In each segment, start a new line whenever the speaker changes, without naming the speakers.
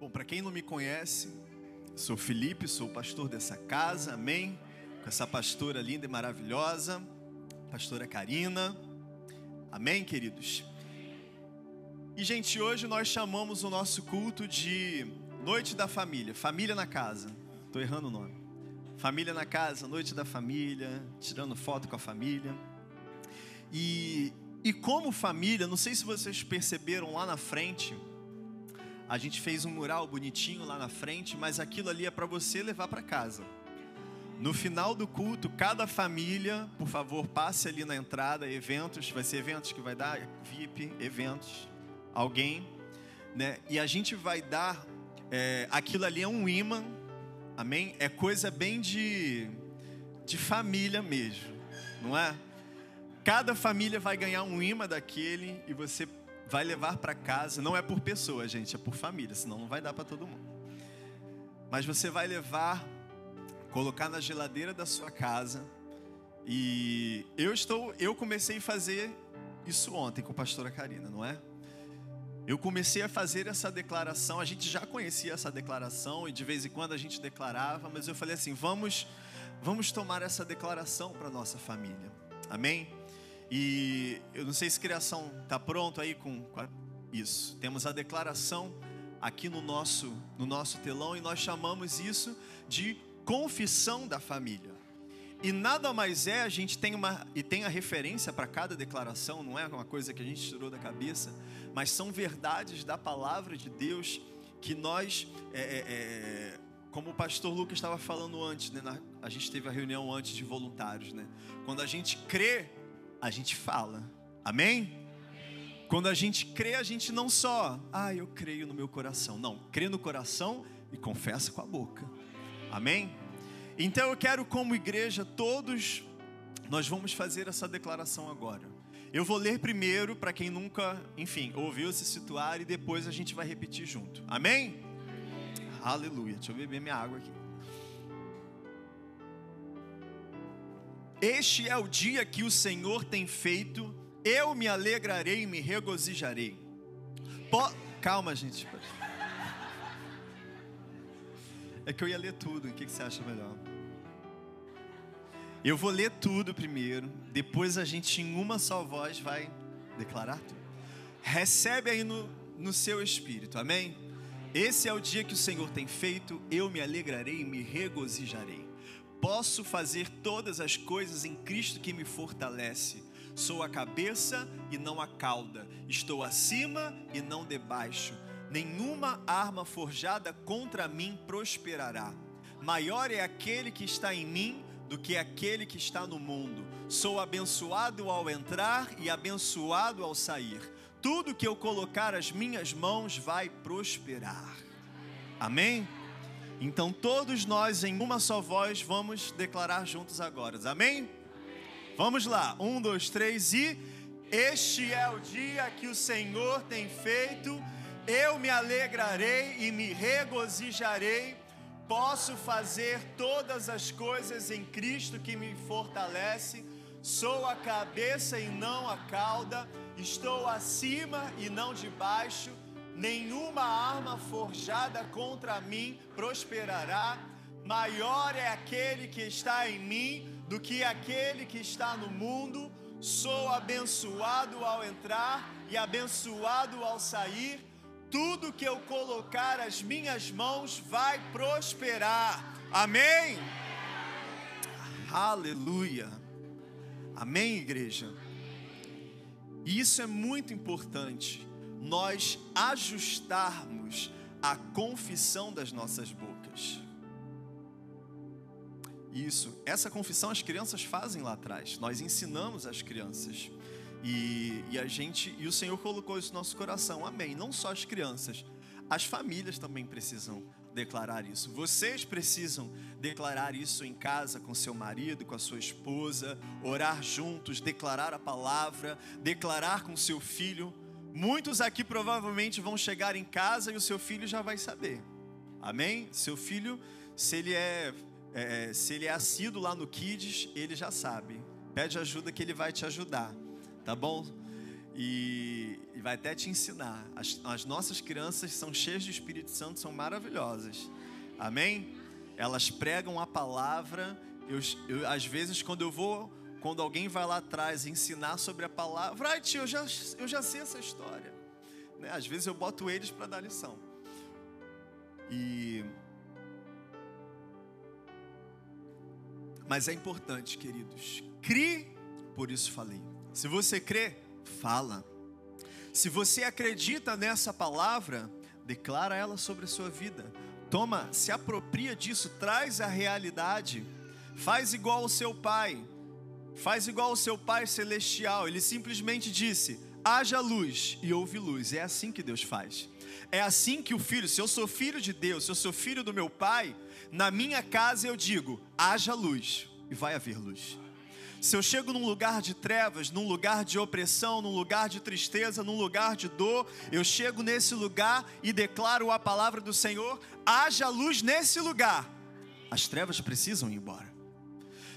Bom, para quem não me conhece, sou Felipe, sou pastor dessa casa, amém? Com essa pastora linda e maravilhosa, pastora Karina, amém, queridos? E, gente, hoje nós chamamos o nosso culto de Noite da Família, Família na Casa, estou errando o nome. Família na Casa, Noite da Família, tirando foto com a família. E, e como família, não sei se vocês perceberam lá na frente, a gente fez um mural bonitinho lá na frente, mas aquilo ali é para você levar para casa. No final do culto, cada família, por favor, passe ali na entrada, eventos, vai ser eventos que vai dar, VIP, eventos, alguém, né? E a gente vai dar, é, aquilo ali é um imã, amém? É coisa bem de, de família mesmo, não é? Cada família vai ganhar um imã daquele e você vai levar para casa, não é por pessoa, gente, é por família, senão não vai dar para todo mundo. Mas você vai levar, colocar na geladeira da sua casa. E eu estou, eu comecei a fazer isso ontem com a pastora Karina, não é? Eu comecei a fazer essa declaração, a gente já conhecia essa declaração e de vez em quando a gente declarava, mas eu falei assim, vamos vamos tomar essa declaração para nossa família. Amém? E eu não sei se criação está pronto aí com, com isso. Temos a declaração aqui no nosso, no nosso telão e nós chamamos isso de confissão da família. E nada mais é, a gente tem uma e tem a referência para cada declaração, não é uma coisa que a gente tirou da cabeça, mas são verdades da palavra de Deus que nós, é, é, é, como o pastor Lucas estava falando antes, né, na, a gente teve a reunião antes de voluntários, né? Quando a gente crê a gente fala. Amém? Quando a gente crê, a gente não só, ah, eu creio no meu coração. Não, crê no coração e confessa com a boca. Amém? Então eu quero, como igreja, todos, nós vamos fazer essa declaração agora. Eu vou ler primeiro para quem nunca, enfim, ouviu se situar e depois a gente vai repetir junto. Amém? Aleluia. Deixa eu beber minha água aqui. Este é o dia que o Senhor tem feito, eu me alegrarei e me regozijarei. Po... Calma, gente. É que eu ia ler tudo, o que você acha melhor? Eu vou ler tudo primeiro, depois a gente, em uma só voz, vai declarar tudo. Recebe aí no, no seu espírito, amém? Esse é o dia que o Senhor tem feito, eu me alegrarei e me regozijarei. Posso fazer todas as coisas em Cristo que me fortalece. Sou a cabeça e não a cauda. Estou acima e não debaixo. Nenhuma arma forjada contra mim prosperará. Maior é aquele que está em mim do que aquele que está no mundo. Sou abençoado ao entrar e abençoado ao sair. Tudo que eu colocar as minhas mãos vai prosperar. Amém? Então todos nós em uma só voz vamos declarar juntos agora. Amém? Vamos lá. Um, dois, três e este é o dia que o Senhor tem feito. Eu me alegrarei e me regozijarei. Posso fazer todas as coisas em Cristo que me fortalece. Sou a cabeça e não a cauda. Estou acima e não debaixo nenhuma arma forjada contra mim prosperará. Maior é aquele que está em mim do que aquele que está no mundo. Sou abençoado ao entrar e abençoado ao sair. Tudo que eu colocar as minhas mãos vai prosperar. Amém? Aleluia. Amém, igreja? Isso é muito importante nós ajustarmos a confissão das nossas bocas. Isso, essa confissão as crianças fazem lá atrás. Nós ensinamos as crianças. E, e a gente, e o Senhor colocou isso no nosso coração. Amém. Não só as crianças, as famílias também precisam declarar isso. Vocês precisam declarar isso em casa com seu marido, com a sua esposa, orar juntos, declarar a palavra, declarar com seu filho Muitos aqui provavelmente vão chegar em casa e o seu filho já vai saber. Amém? Seu filho, se ele é, é se ele é assíduo lá no Kids, ele já sabe. Pede ajuda que ele vai te ajudar, tá bom? E, e vai até te ensinar. As, as nossas crianças são cheias de Espírito Santo, são maravilhosas. Amém? Elas pregam a palavra. Eu, eu, às vezes, quando eu vou, quando alguém vai lá atrás ensinar sobre a palavra, ai tio, eu já, eu já sei essa história. Né? Às vezes eu boto eles para dar lição. E mas é importante, queridos. Crie, por isso falei. Se você crê, fala. Se você acredita nessa palavra, declara ela sobre a sua vida. Toma, se apropria disso, traz a realidade. Faz igual o seu pai. Faz igual o seu pai celestial. Ele simplesmente disse: haja luz e houve luz. É assim que Deus faz. É assim que o filho, se eu sou filho de Deus, se eu sou filho do meu pai, na minha casa eu digo: haja luz e vai haver luz. Se eu chego num lugar de trevas, num lugar de opressão, num lugar de tristeza, num lugar de dor, eu chego nesse lugar e declaro a palavra do Senhor: haja luz nesse lugar. As trevas precisam ir embora.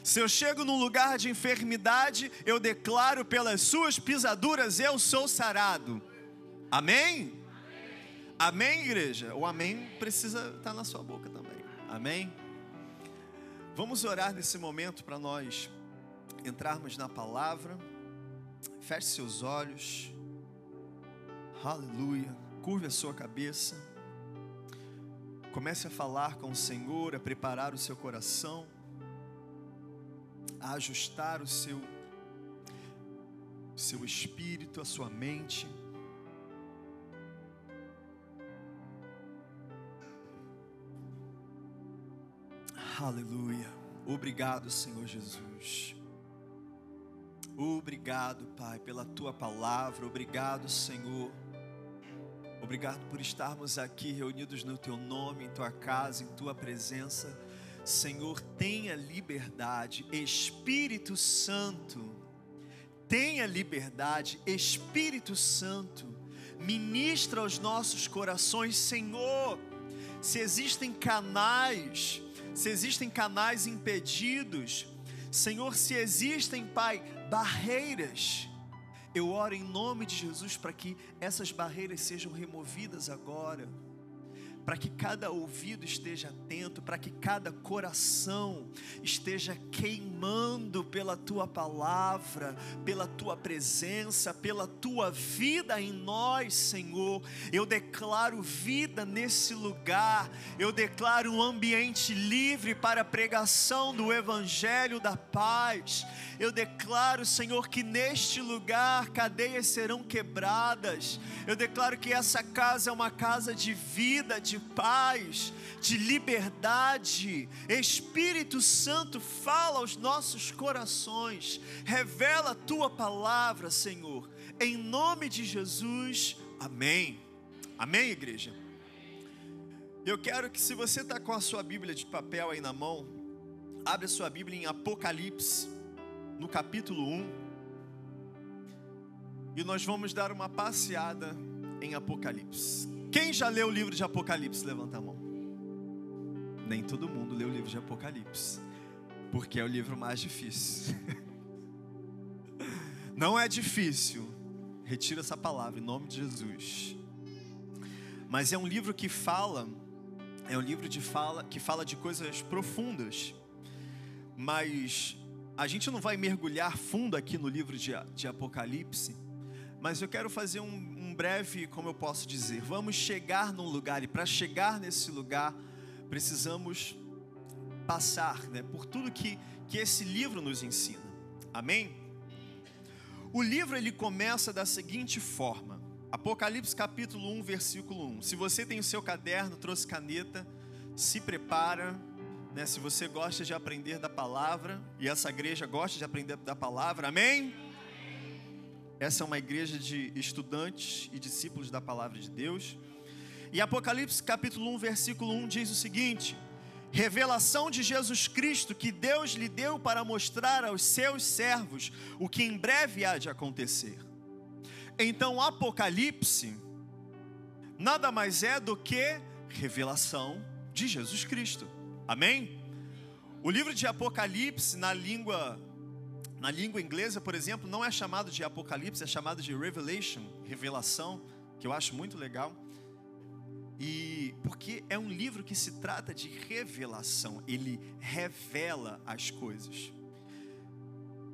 Se eu chego num lugar de enfermidade, eu declaro pelas suas pisaduras eu sou sarado. Amém? Amém, igreja? O amém precisa estar na sua boca também. Amém? Vamos orar nesse momento para nós entrarmos na palavra. Feche seus olhos. Aleluia. Curve a sua cabeça. Comece a falar com o Senhor, a preparar o seu coração, a ajustar o seu seu espírito, a sua mente. Aleluia. Obrigado, Senhor Jesus. Obrigado, Pai, pela tua palavra. Obrigado, Senhor. Obrigado por estarmos aqui reunidos no teu nome, em tua casa, em tua presença. Senhor, tenha liberdade, Espírito Santo. Tenha liberdade, Espírito Santo. Ministra aos nossos corações, Senhor. Se existem canais se existem canais impedidos, Senhor, se existem, Pai, barreiras, eu oro em nome de Jesus para que essas barreiras sejam removidas agora para que cada ouvido esteja atento, para que cada coração esteja queimando pela tua palavra, pela tua presença, pela tua vida em nós, Senhor. Eu declaro vida nesse lugar, eu declaro um ambiente livre para a pregação do Evangelho da paz. Eu declaro, Senhor, que neste lugar cadeias serão quebradas. Eu declaro que essa casa é uma casa de vida, de de paz, de liberdade. Espírito Santo, fala aos nossos corações, revela a tua palavra, Senhor, em nome de Jesus. Amém. Amém, igreja? Eu quero que, se você está com a sua Bíblia de papel aí na mão, abre a sua Bíblia em Apocalipse, no capítulo 1. E nós vamos dar uma passeada em Apocalipse. Quem já leu o livro de Apocalipse? Levanta a mão. Nem todo mundo leu o livro de Apocalipse, porque é o livro mais difícil. Não é difícil, retira essa palavra em nome de Jesus. Mas é um livro que fala, é um livro de fala que fala de coisas profundas. Mas a gente não vai mergulhar fundo aqui no livro de, de Apocalipse, mas eu quero fazer um, breve, como eu posso dizer, vamos chegar num lugar e para chegar nesse lugar precisamos passar, né, por tudo que que esse livro nos ensina. Amém? O livro ele começa da seguinte forma: Apocalipse capítulo 1, versículo 1. Se você tem o seu caderno, trouxe caneta, se prepara, né? Se você gosta de aprender da palavra e essa igreja gosta de aprender da palavra, amém? Essa é uma igreja de estudantes e discípulos da palavra de Deus. E Apocalipse capítulo 1, versículo 1 diz o seguinte: Revelação de Jesus Cristo que Deus lhe deu para mostrar aos seus servos o que em breve há de acontecer. Então, Apocalipse nada mais é do que revelação de Jesus Cristo. Amém? O livro de Apocalipse, na língua Na língua inglesa, por exemplo, não é chamado de Apocalipse, é chamado de Revelation, revelação, que eu acho muito legal. E porque é um livro que se trata de revelação, ele revela as coisas.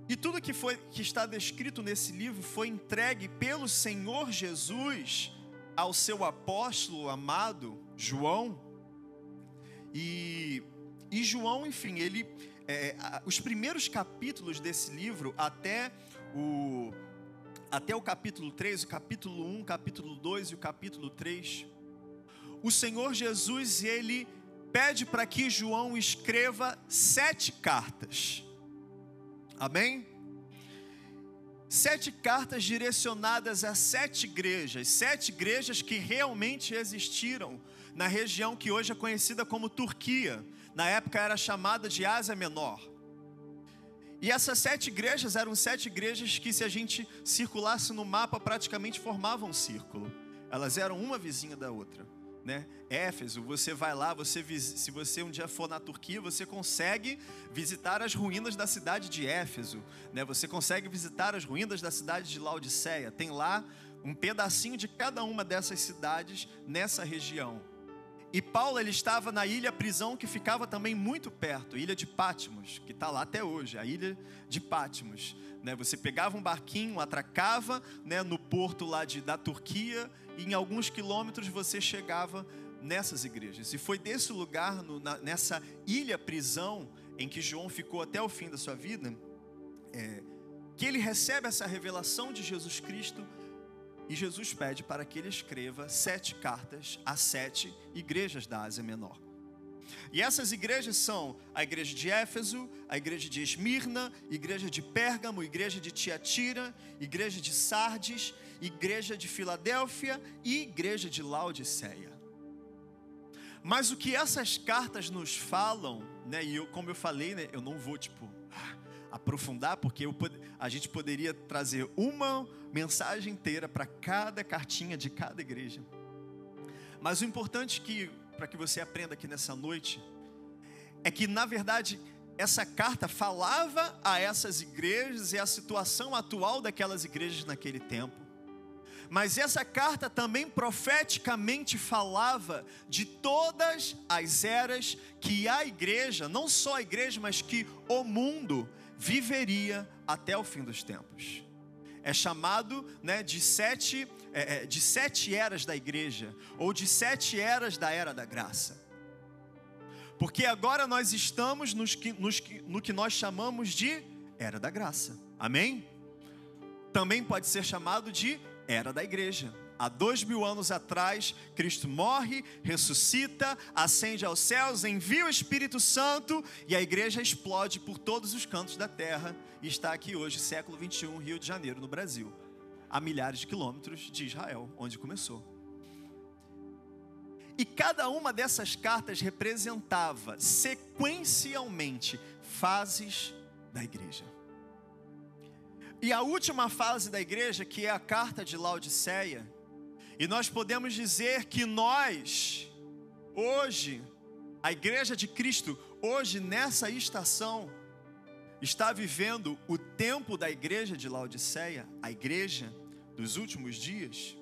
E tudo que foi que está descrito nesse livro foi entregue pelo Senhor Jesus ao seu apóstolo amado João. E, e João, enfim, ele é, os primeiros capítulos desse livro até o até o capítulo 3, o capítulo 1, o capítulo 2 e o capítulo 3, o Senhor Jesus ele pede para que João escreva sete cartas. Amém? Sete cartas direcionadas a sete igrejas, sete igrejas que realmente existiram na região que hoje é conhecida como Turquia, na época era chamada de Ásia Menor. E essas sete igrejas eram sete igrejas que, se a gente circulasse no mapa, praticamente formavam um círculo. Elas eram uma vizinha da outra né? Éfeso, você vai lá, você se você um dia for na Turquia, você consegue visitar as ruínas da cidade de Éfeso, né? Você consegue visitar as ruínas da cidade de Laodiceia. Tem lá um pedacinho de cada uma dessas cidades nessa região. E Paulo ele estava na ilha prisão que ficava também muito perto, ilha de Patmos, que está lá até hoje, a ilha de Patmos. Né? Você pegava um barquinho, atracava né, no porto lá de, da Turquia e em alguns quilômetros você chegava nessas igrejas. E foi desse lugar, no, na, nessa ilha prisão, em que João ficou até o fim da sua vida, é, que ele recebe essa revelação de Jesus Cristo e Jesus pede para que ele escreva sete cartas a sete igrejas da Ásia Menor. E essas igrejas são a igreja de Éfeso, a igreja de Esmirna, igreja de Pérgamo, igreja de Tiatira, igreja de Sardes, igreja de Filadélfia e igreja de Laodiceia. Mas o que essas cartas nos falam, né, e eu, como eu falei, né, eu não vou tipo aprofundar, porque eu, a gente poderia trazer uma mensagem inteira para cada cartinha de cada igreja. Mas o importante que para que você aprenda aqui nessa noite, é que na verdade essa carta falava a essas igrejas e a situação atual daquelas igrejas naquele tempo. Mas essa carta também profeticamente falava de todas as eras que a igreja, não só a igreja, mas que o mundo viveria até o fim dos tempos. É chamado né, de sete é, é, de sete eras da igreja, ou de sete eras da era da graça. Porque agora nós estamos nos nos, no que nós chamamos de era da graça. Amém? Também pode ser chamado de era da igreja. Há dois mil anos atrás, Cristo morre, ressuscita, ascende aos céus, envia o Espírito Santo e a igreja explode por todos os cantos da terra e está aqui hoje, século 21, Rio de Janeiro, no Brasil a milhares de quilômetros de Israel, onde começou. E cada uma dessas cartas representava sequencialmente fases da igreja. E a última fase da igreja, que é a carta de Laodiceia, e nós podemos dizer que nós, hoje, a igreja de Cristo, hoje nessa estação, está vivendo o tempo da igreja de Laodiceia, a igreja dos últimos dias.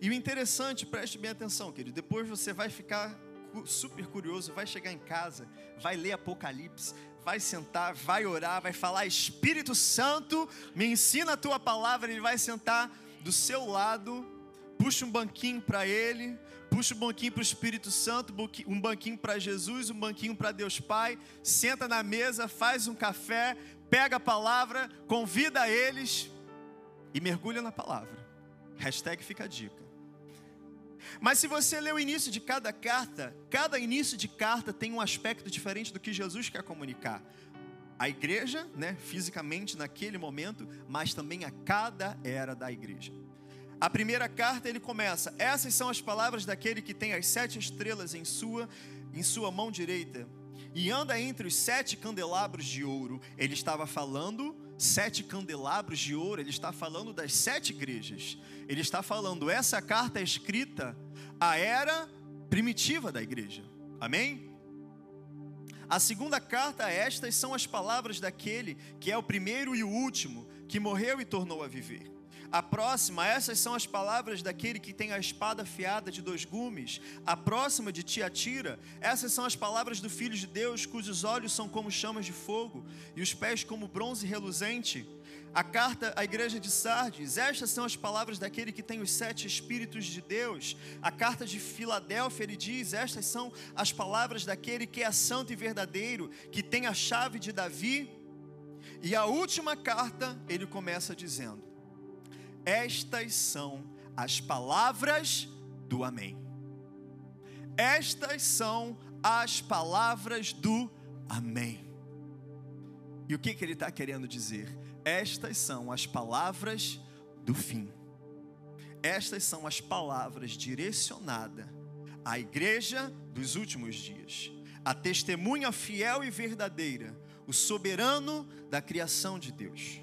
E o interessante, preste bem atenção, querido, depois você vai ficar super curioso, vai chegar em casa, vai ler Apocalipse, vai sentar, vai orar, vai falar: Espírito Santo, me ensina a tua palavra. Ele vai sentar do seu lado, puxa um banquinho para ele, puxa um banquinho para o Espírito Santo, um banquinho para Jesus, um banquinho para Deus Pai, senta na mesa, faz um café, pega a palavra, convida eles e mergulha na palavra. Hashtag fica a dica. Mas se você ler o início de cada carta, cada início de carta tem um aspecto diferente do que Jesus quer comunicar. A igreja, né, fisicamente naquele momento, mas também a cada era da igreja. A primeira carta ele começa: Essas são as palavras daquele que tem as sete estrelas em sua em sua mão direita e anda entre os sete candelabros de ouro. Ele estava falando sete candelabros de ouro. Ele está falando das sete igrejas. Ele está falando essa carta é escrita à era primitiva da igreja. Amém? A segunda carta, estas são as palavras daquele que é o primeiro e o último, que morreu e tornou a viver. A próxima, essas são as palavras daquele que tem a espada afiada de dois gumes. A próxima de Tiatira, essas são as palavras do Filho de Deus, cujos olhos são como chamas de fogo e os pés como bronze reluzente. A carta à igreja de Sardes, estas são as palavras daquele que tem os sete Espíritos de Deus. A carta de Filadélfia, ele diz: estas são as palavras daquele que é santo e verdadeiro, que tem a chave de Davi. E a última carta, ele começa dizendo: estas são as palavras do Amém. Estas são as palavras do Amém. E o que, que ele está querendo dizer? Estas são as palavras do fim. Estas são as palavras direcionadas à igreja dos últimos dias, a testemunha fiel e verdadeira, o soberano da criação de Deus.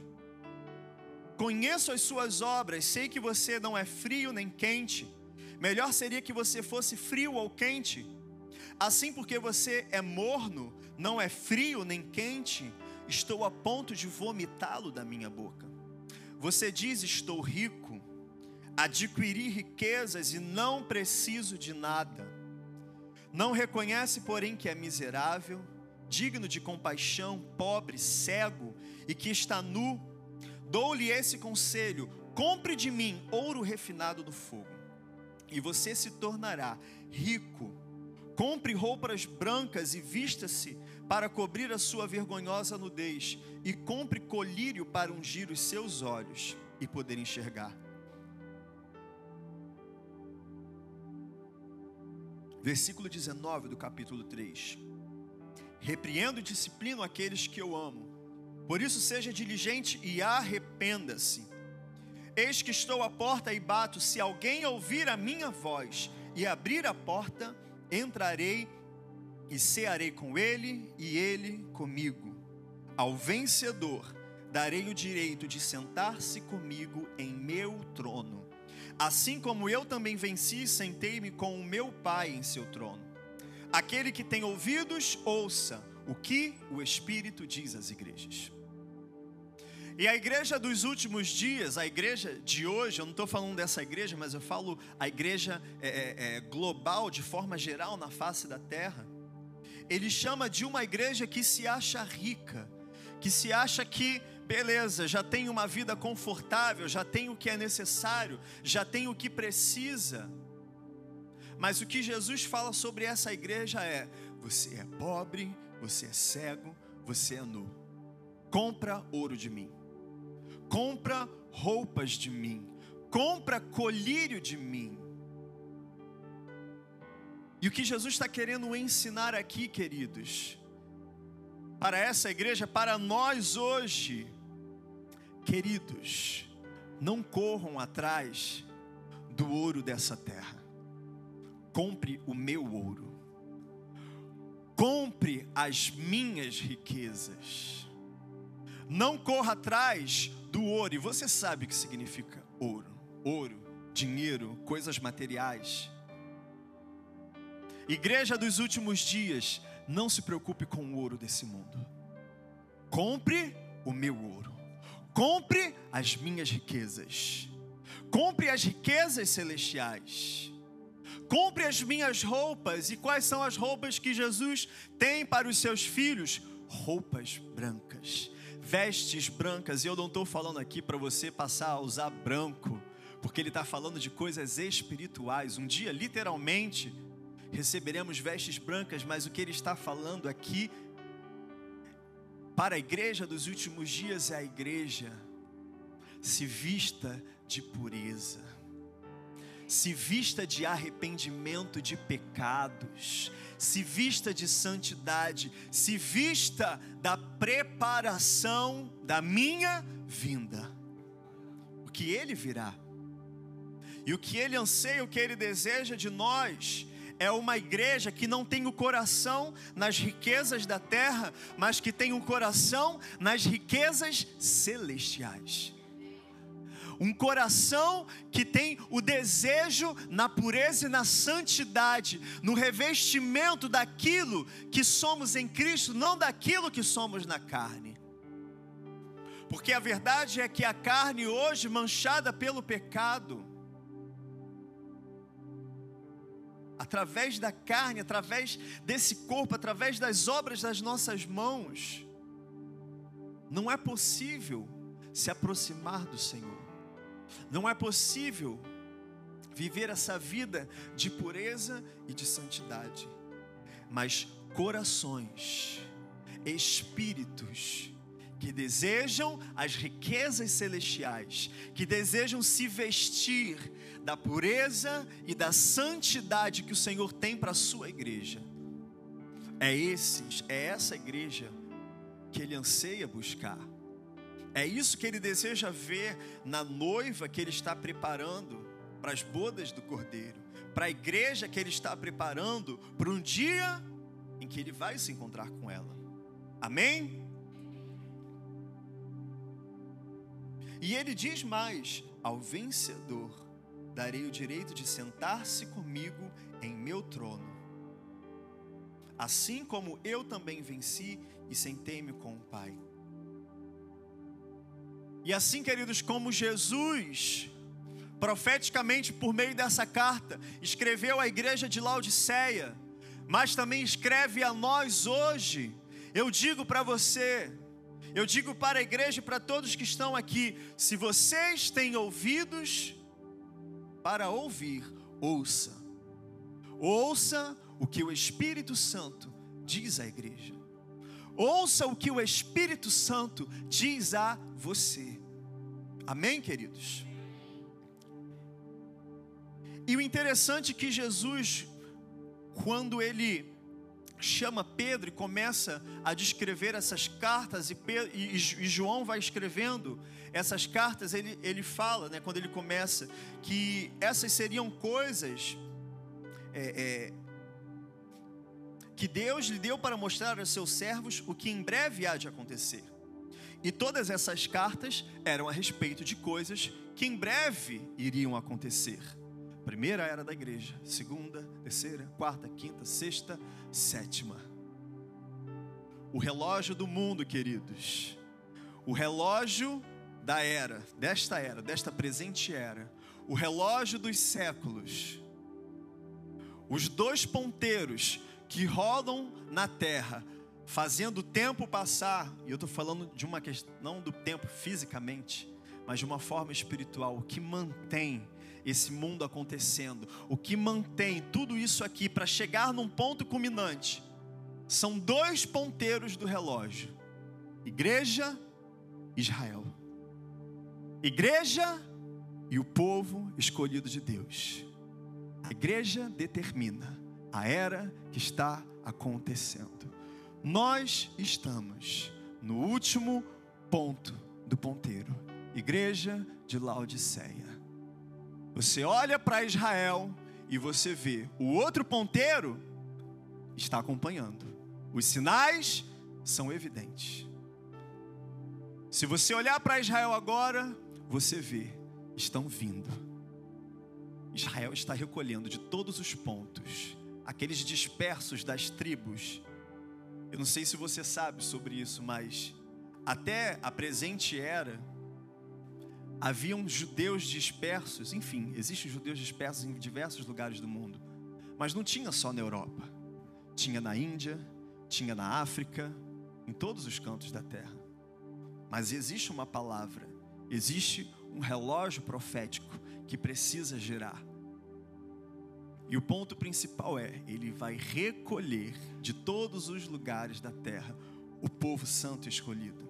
Conheço as suas obras, sei que você não é frio nem quente. Melhor seria que você fosse frio ou quente. Assim, porque você é morno, não é frio nem quente, estou a ponto de vomitá-lo da minha boca. Você diz: Estou rico, adquiri riquezas e não preciso de nada. Não reconhece, porém, que é miserável, digno de compaixão, pobre, cego e que está nu Dou-lhe esse conselho: compre de mim ouro refinado do fogo, e você se tornará rico. Compre roupas brancas e vista-se para cobrir a sua vergonhosa nudez, e compre colírio para ungir os seus olhos e poder enxergar. Versículo 19 do capítulo 3. Repreendo e disciplino aqueles que eu amo por isso, seja diligente e arrependa-se. Eis que estou à porta e bato. Se alguém ouvir a minha voz e abrir a porta, entrarei e cearei com ele e ele comigo. Ao vencedor darei o direito de sentar-se comigo em meu trono. Assim como eu também venci e sentei-me com o meu Pai em seu trono. Aquele que tem ouvidos, ouça o que o Espírito diz às igrejas. E a igreja dos últimos dias, a igreja de hoje, eu não estou falando dessa igreja, mas eu falo a igreja é, é, é, global, de forma geral, na face da terra. Ele chama de uma igreja que se acha rica, que se acha que, beleza, já tem uma vida confortável, já tem o que é necessário, já tem o que precisa. Mas o que Jesus fala sobre essa igreja é: você é pobre, você é cego, você é nu. Compra ouro de mim compra roupas de mim, compra colírio de mim. E o que Jesus está querendo ensinar aqui, queridos, para essa igreja, para nós hoje, queridos, não corram atrás do ouro dessa terra, compre o meu ouro, compre as minhas riquezas, não corra atrás do ouro. E você sabe o que significa ouro: ouro, dinheiro, coisas materiais. Igreja dos últimos dias, não se preocupe com o ouro desse mundo. Compre o meu ouro. Compre as minhas riquezas. Compre as riquezas celestiais. Compre as minhas roupas. E quais são as roupas que Jesus tem para os seus filhos? Roupas brancas vestes brancas, e eu não estou falando aqui para você passar a usar branco, porque ele está falando de coisas espirituais. Um dia, literalmente, receberemos vestes brancas, mas o que ele está falando aqui para a igreja dos últimos dias é a igreja se vista de pureza, se vista de arrependimento de pecados, se vista de santidade, se vista da preparação da minha vinda. O que ele virá. E o que ele anseia, o que ele deseja de nós, é uma igreja que não tem o coração nas riquezas da terra, mas que tem o um coração nas riquezas celestiais. Um coração que tem o desejo na pureza e na santidade, no revestimento daquilo que somos em Cristo, não daquilo que somos na carne. Porque a verdade é que a carne hoje manchada pelo pecado, através da carne, através desse corpo, através das obras das nossas mãos, não é possível se aproximar do Senhor. Não é possível viver essa vida de pureza e de santidade. Mas corações, espíritos que desejam as riquezas celestiais, que desejam se vestir da pureza e da santidade que o Senhor tem para a sua igreja. É esses, é essa igreja que ele anseia buscar. É isso que ele deseja ver na noiva que ele está preparando para as bodas do Cordeiro, para a igreja que ele está preparando para um dia em que ele vai se encontrar com ela. Amém? E ele diz mais: ao vencedor darei o direito de sentar-se comigo em meu trono. Assim como eu também venci e sentei-me com o Pai. E assim, queridos, como Jesus, profeticamente por meio dessa carta, escreveu à igreja de Laodiceia, mas também escreve a nós hoje, eu digo para você, eu digo para a igreja e para todos que estão aqui: se vocês têm ouvidos, para ouvir, ouça. Ouça o que o Espírito Santo diz à igreja. Ouça o que o Espírito Santo diz a você. Amém, queridos? E o interessante é que Jesus, quando ele chama Pedro e começa a descrever essas cartas, e, Pedro, e, e João vai escrevendo essas cartas, ele, ele fala, né, quando ele começa, que essas seriam coisas é, é, que Deus lhe deu para mostrar aos seus servos o que em breve há de acontecer. E todas essas cartas eram a respeito de coisas que em breve iriam acontecer. Primeira era da igreja, segunda, terceira, quarta, quinta, sexta, sétima. O relógio do mundo, queridos. O relógio da era, desta era, desta presente era. O relógio dos séculos. Os dois ponteiros que rodam na terra, fazendo o tempo passar. E eu estou falando de uma questão, não do tempo fisicamente, mas de uma forma espiritual, que mantém esse mundo acontecendo, o que mantém tudo isso aqui para chegar num ponto culminante, são dois ponteiros do relógio: Igreja, Israel. Igreja e o povo escolhido de Deus. A igreja determina a era que está acontecendo. Nós estamos no último ponto do ponteiro. Igreja de Laodiceia. Você olha para Israel e você vê o outro ponteiro está acompanhando. Os sinais são evidentes. Se você olhar para Israel agora, você vê, estão vindo. Israel está recolhendo de todos os pontos, aqueles dispersos das tribos. Eu não sei se você sabe sobre isso, mas até a presente era, haviam judeus dispersos, enfim, existem judeus dispersos em diversos lugares do mundo, mas não tinha só na Europa, tinha na Índia, tinha na África, em todos os cantos da terra. Mas existe uma palavra, existe um relógio profético que precisa girar. E o ponto principal é: ele vai recolher de todos os lugares da terra o povo santo escolhido.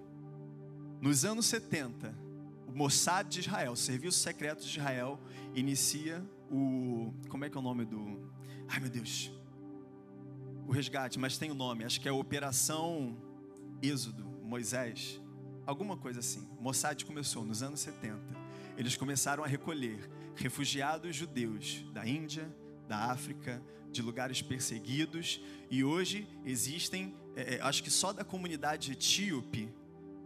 Nos anos 70, Mossad de Israel, Serviço Secreto de Israel, inicia o. Como é que é o nome do. Ai meu Deus. O resgate, mas tem o um nome, acho que é Operação Êxodo, Moisés. Alguma coisa assim. Mossad começou nos anos 70. Eles começaram a recolher refugiados judeus da Índia, da África, de lugares perseguidos, e hoje existem, é, é acho que só da comunidade etíope,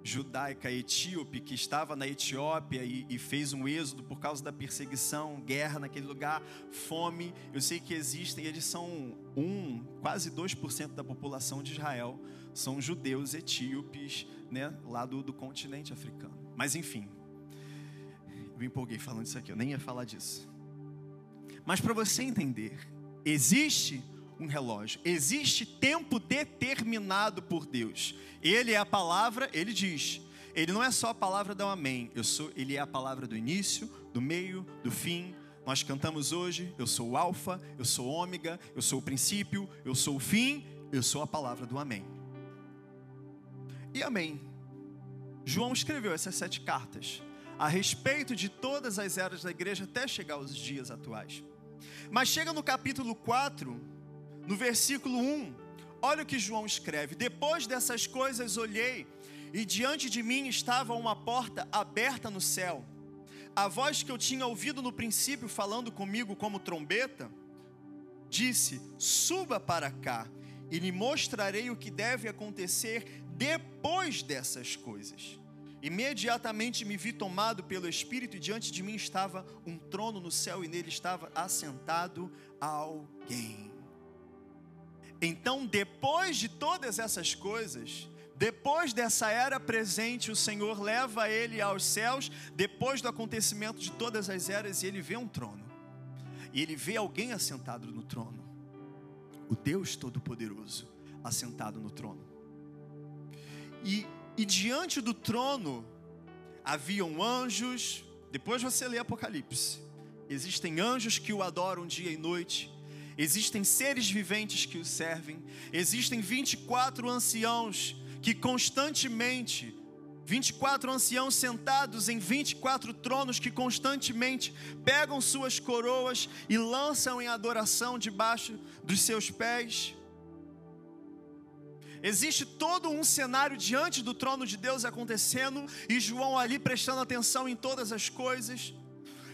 judaica etíope que estava na Etiópia e, e, fez um êxodo por causa da perseguição, guerra naquele lugar, fome. Eu sei que existem, eles são um, quase 2% da população de Israel, são judeus etíopes, né, lá do, do continente africano. Mas enfim, eu me empolguei falando isso aqui, eu nem ia falar disso. Mas para você entender, existe um relógio. Existe tempo determinado por Deus. Ele é a palavra, ele diz. Ele não é só a palavra do amém. Eu sou, ele é a palavra do início, do meio, do fim. Nós cantamos hoje, eu sou o alfa, eu sou o ômega, eu sou o princípio, eu sou o fim, eu sou a palavra do amém. E amém. João escreveu essas sete cartas a respeito de todas as eras da igreja até chegar aos dias atuais. Mas chega no capítulo 4, no versículo 1, olha o que João escreve: Depois dessas coisas olhei, e diante de mim estava uma porta aberta no céu. A voz que eu tinha ouvido no princípio falando comigo como trombeta, disse: Suba para cá, e lhe mostrarei o que deve acontecer depois dessas coisas. Imediatamente me vi tomado pelo Espírito, e diante de mim estava um trono no céu, e nele estava assentado alguém. Então, depois de todas essas coisas, depois dessa era presente, o Senhor leva ele aos céus, depois do acontecimento de todas as eras, e ele vê um trono. E ele vê alguém assentado no trono. O Deus Todo-Poderoso assentado no trono. E, e diante do trono haviam anjos. Depois você lê Apocalipse. Existem anjos que o adoram dia e noite existem seres viventes que o servem, existem 24 anciãos que constantemente 24 anciãos sentados em 24 tronos que constantemente pegam suas coroas e lançam em adoração debaixo dos seus pés. Existe todo um cenário diante do trono de Deus acontecendo e João ali prestando atenção em todas as coisas.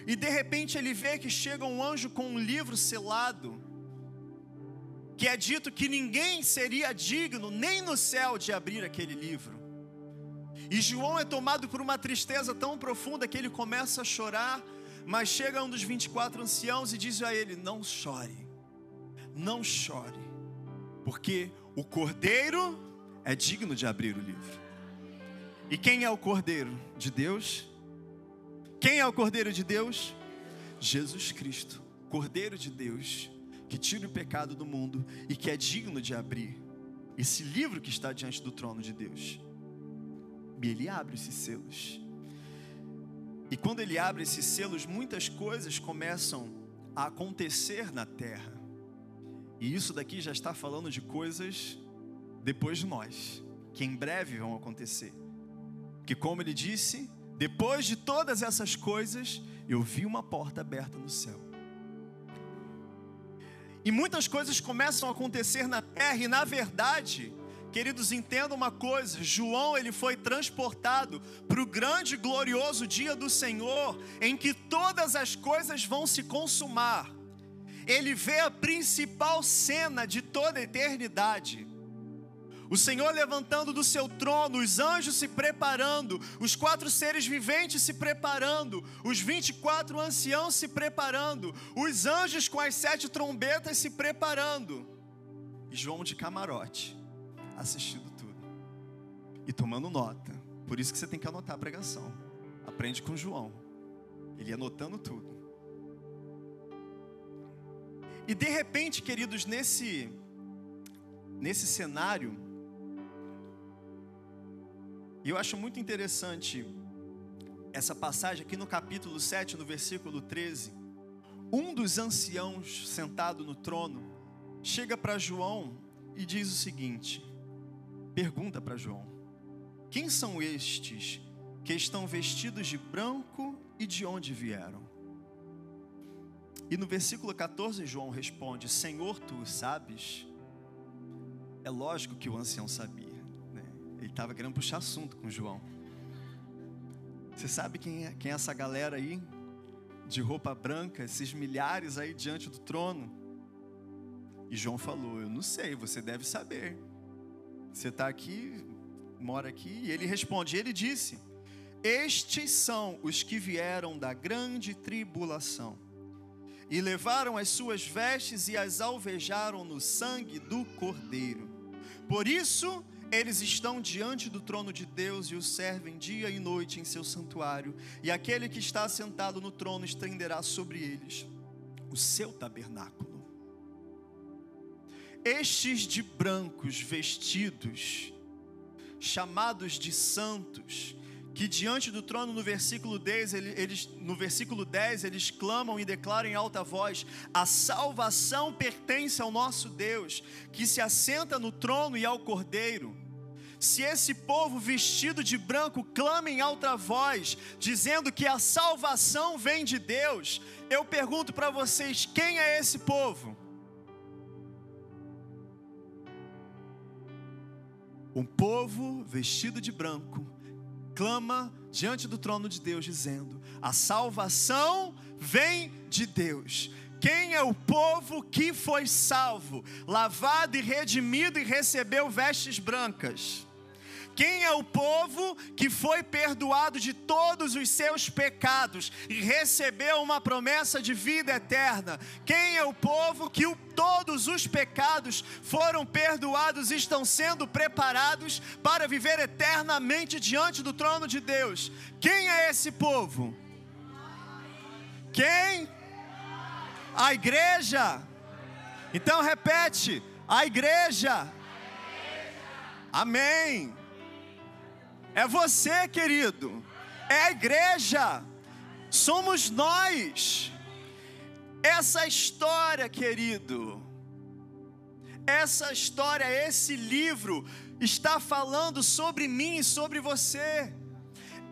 E de repente ele vê que chega um anjo com um livro selado que é dito que ninguém seria digno nem no céu de abrir aquele livro. E João é tomado por uma tristeza tão profunda que ele começa a chorar, mas chega um dos 24 anciãos e diz a ele: Não chore, não chore, porque o cordeiro é digno de abrir o livro. E quem é o cordeiro de Deus? Quem é o cordeiro de Deus? Jesus Cristo, cordeiro de Deus que tira o pecado do mundo e que é digno de abrir esse livro que está diante do trono de Deus. E ele abre esses selos. E quando ele abre esses selos, muitas coisas começam a acontecer na terra. E isso daqui já está falando de coisas depois de nós, que em breve vão acontecer. Que como ele disse, depois de todas essas coisas, eu vi uma porta aberta no céu. E muitas coisas começam a acontecer na terra e na verdade, queridos, entendam uma coisa, João ele foi transportado para o grande e glorioso dia do Senhor, em que todas as coisas vão se consumar. Ele vê a principal cena de toda a eternidade o Senhor levantando do seu trono, os anjos se preparando, os quatro seres viventes se preparando, os 24 anciãos se preparando, os anjos com as sete trombetas se preparando. E João de camarote, assistindo tudo e tomando nota. Por isso que você tem que anotar a pregação. Aprende com João. Ele anotando tudo. E de repente, queridos, nesse nesse cenário, e eu acho muito interessante essa passagem aqui no capítulo 7, no versículo 13. Um dos anciãos sentado no trono chega para João e diz o seguinte: pergunta para João: Quem são estes que estão vestidos de branco e de onde vieram? E no versículo 14, João responde: Senhor, tu sabes. É lógico que o ancião sabia. Ele estava querendo puxar assunto com João. Você sabe quem é, quem é essa galera aí? De roupa branca, esses milhares aí diante do trono? E João falou: Eu não sei, você deve saber. Você está aqui mora aqui, e ele responde: Ele disse: Estes são os que vieram da grande tribulação e levaram as suas vestes e as alvejaram no sangue do Cordeiro. Por isso, eles estão diante do trono de Deus e o servem dia e noite em seu santuário, e aquele que está sentado no trono estenderá sobre eles o seu tabernáculo. Estes de brancos vestidos, chamados de santos, que diante do trono no versículo 10, eles, no versículo 10, eles clamam e declaram em alta voz: a salvação pertence ao nosso Deus, que se assenta no trono e ao Cordeiro. Se esse povo vestido de branco clama em alta voz, dizendo que a salvação vem de Deus, eu pergunto para vocês: quem é esse povo? Um povo vestido de branco clama diante do trono de Deus, dizendo: A salvação vem de Deus. Quem é o povo que foi salvo, lavado e redimido e recebeu vestes brancas? Quem é o povo que foi perdoado de todos os seus pecados e recebeu uma promessa de vida eterna? Quem é o povo que o, todos os pecados foram perdoados e estão sendo preparados para viver eternamente diante do trono de Deus? Quem é esse povo? Quem? A igreja. Então repete: a igreja. Amém. É você, querido. É a igreja. Somos nós. Essa história, querido. Essa história, esse livro está falando sobre mim e sobre você.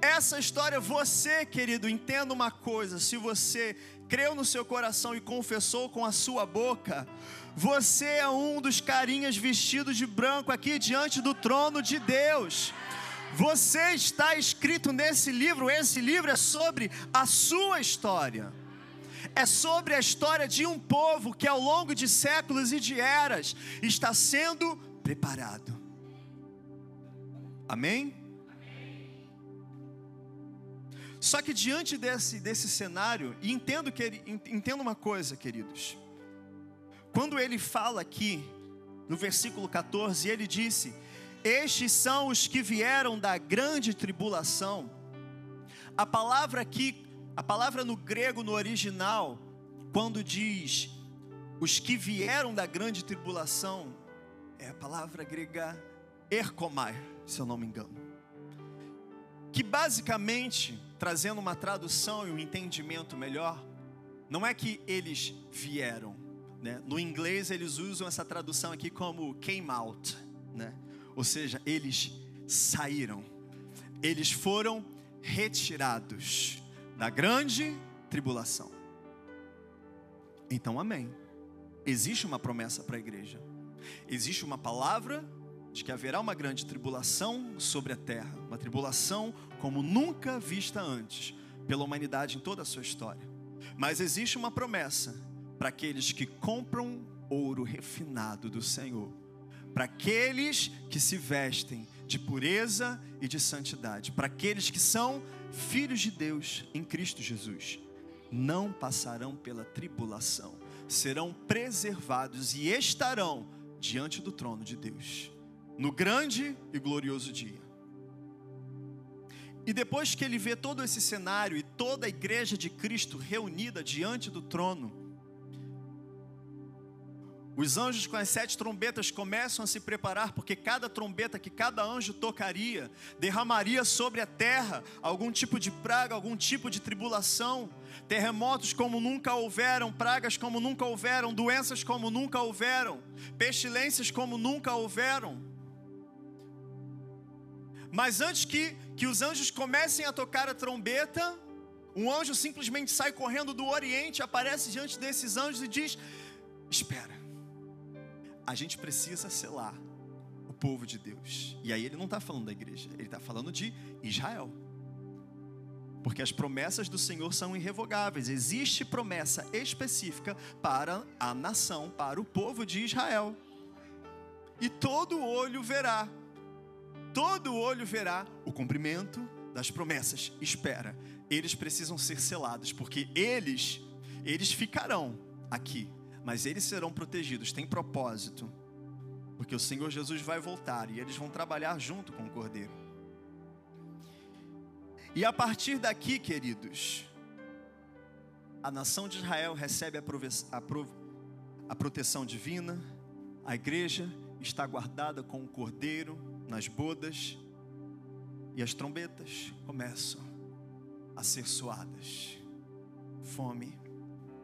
Essa história, você, querido, entenda uma coisa: se você creu no seu coração e confessou com a sua boca, você é um dos carinhas vestidos de branco aqui diante do trono de Deus. Você está escrito nesse livro, esse livro é sobre a sua história. É sobre a história de um povo que ao longo de séculos e de eras está sendo preparado. Amém? Só que diante desse, desse cenário, e entendo, que ele, entendo uma coisa, queridos. Quando ele fala aqui, no versículo 14, ele disse: estes são os que vieram da grande tribulação. A palavra aqui, a palavra no grego, no original, quando diz os que vieram da grande tribulação, é a palavra grega erkomai, se eu não me engano. Que basicamente, trazendo uma tradução e um entendimento melhor, não é que eles vieram, né? No inglês eles usam essa tradução aqui como came out, né? Ou seja, eles saíram, eles foram retirados da grande tribulação. Então, amém. Existe uma promessa para a igreja, existe uma palavra de que haverá uma grande tribulação sobre a terra, uma tribulação como nunca vista antes pela humanidade em toda a sua história. Mas existe uma promessa para aqueles que compram ouro refinado do Senhor para aqueles que se vestem de pureza e de santidade, para aqueles que são filhos de Deus em Cristo Jesus, não passarão pela tribulação, serão preservados e estarão diante do trono de Deus, no grande e glorioso dia. E depois que ele vê todo esse cenário e toda a igreja de Cristo reunida diante do trono, os anjos com as sete trombetas começam a se preparar, porque cada trombeta que cada anjo tocaria derramaria sobre a terra algum tipo de praga, algum tipo de tribulação, terremotos como nunca houveram, pragas como nunca houveram, doenças como nunca houveram, pestilências como nunca houveram. Mas antes que, que os anjos comecem a tocar a trombeta, um anjo simplesmente sai correndo do Oriente, aparece diante desses anjos e diz: Espera a gente precisa selar o povo de Deus. E aí ele não está falando da igreja, ele está falando de Israel. Porque as promessas do Senhor são irrevogáveis. Existe promessa específica para a nação, para o povo de Israel. E todo olho verá. todo olho verá o cumprimento das promessas. Espera, eles precisam ser selados, porque eles, eles ficarão aqui, mas eles serão protegidos, tem propósito. Porque o Senhor Jesus vai voltar e eles vão trabalhar junto com o Cordeiro. E a partir daqui, queridos, a nação de Israel recebe a, a, a proteção divina, a igreja está guardada com o cordeiro nas bodas, e as trombetas começam a ser soadas. Fome,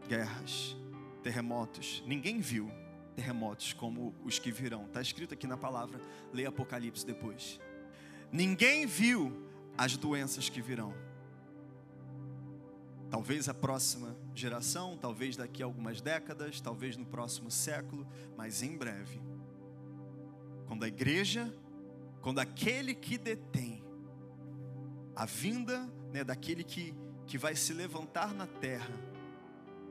guerras, terremotos. Ninguém viu terremotos como os que virão. Está escrito aqui na palavra, leia Apocalipse depois. Ninguém viu as doenças que virão. Talvez a próxima geração, talvez daqui a algumas décadas, talvez no próximo século, mas em breve. Quando a igreja, quando aquele que detém a vinda né, daquele que, que vai se levantar na terra,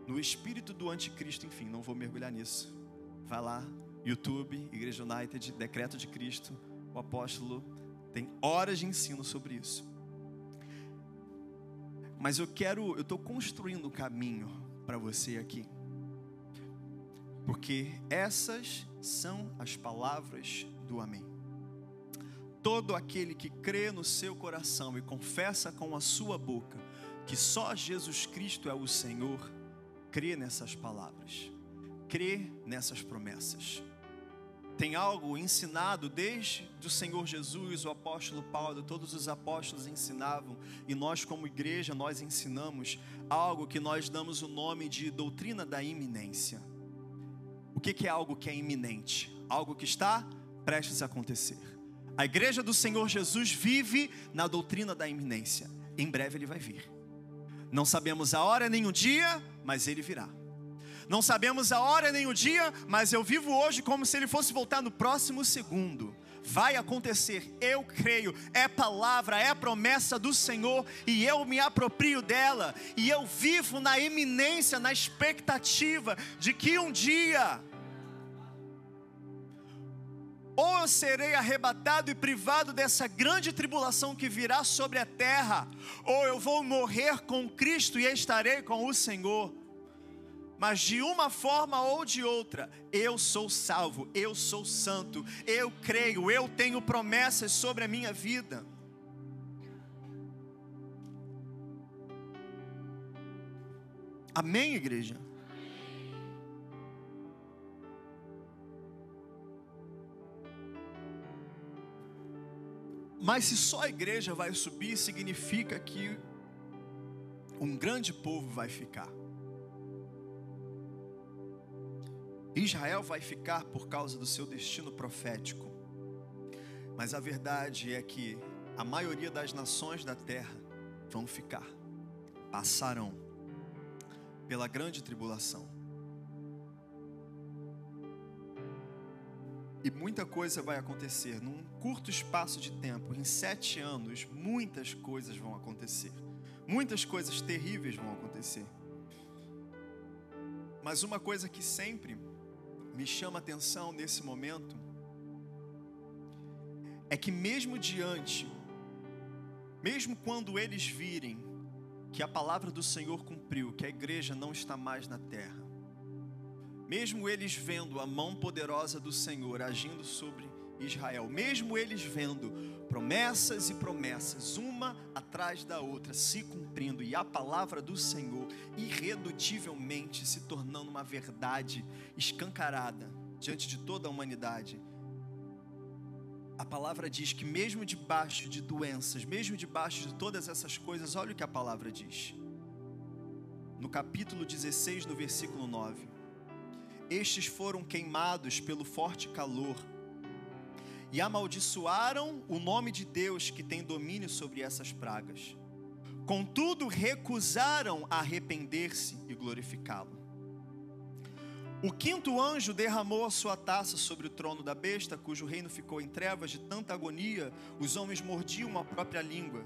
no espírito do anticristo, enfim, não vou mergulhar nisso. Vai lá, YouTube, Igreja United, Decreto de Cristo, o apóstolo tem horas de ensino sobre isso. Mas eu quero, eu estou construindo um caminho para você aqui. Porque essas são as palavras do Amém. Todo aquele que crê no seu coração e confessa com a sua boca que só Jesus Cristo é o Senhor, crê nessas palavras, crê nessas promessas tem algo ensinado desde o Senhor Jesus, o apóstolo Paulo, todos os apóstolos ensinavam, e nós como igreja nós ensinamos algo que nós damos o nome de doutrina da iminência. O que é algo que é iminente? Algo que está prestes a acontecer. A igreja do Senhor Jesus vive na doutrina da iminência. Em breve ele vai vir. Não sabemos a hora nem o dia, mas ele virá. Não sabemos a hora nem o dia, mas eu vivo hoje como se ele fosse voltar no próximo segundo. Vai acontecer, eu creio, é palavra, é promessa do Senhor e eu me aproprio dela, e eu vivo na iminência, na expectativa de que um dia ou eu serei arrebatado e privado dessa grande tribulação que virá sobre a terra, ou eu vou morrer com Cristo e estarei com o Senhor mas de uma forma ou de outra, eu sou salvo, eu sou santo, eu creio, eu tenho promessas sobre a minha vida. Amém, igreja? Mas se só a igreja vai subir, significa que um grande povo vai ficar. Israel vai ficar por causa do seu destino profético. Mas a verdade é que a maioria das nações da terra vão ficar, passarão pela grande tribulação. E muita coisa vai acontecer num curto espaço de tempo, em sete anos, muitas coisas vão acontecer, muitas coisas terríveis vão acontecer. Mas uma coisa que sempre me chama atenção nesse momento é que, mesmo diante, mesmo quando eles virem que a palavra do Senhor cumpriu, que a igreja não está mais na terra, mesmo eles vendo a mão poderosa do Senhor agindo sobre Israel, mesmo eles vendo promessas e promessas, uma atrás da outra, se cumprindo, e a palavra do Senhor irredutivelmente se tornando uma verdade escancarada diante de toda a humanidade. A palavra diz que, mesmo debaixo de doenças, mesmo debaixo de todas essas coisas, olha o que a palavra diz. No capítulo 16, no versículo 9: Estes foram queimados pelo forte calor e amaldiçoaram o nome de Deus que tem domínio sobre essas pragas. Contudo, recusaram arrepender-se e glorificá-lo. O quinto anjo derramou a sua taça sobre o trono da besta, cujo reino ficou em trevas de tanta agonia, os homens mordiam a própria língua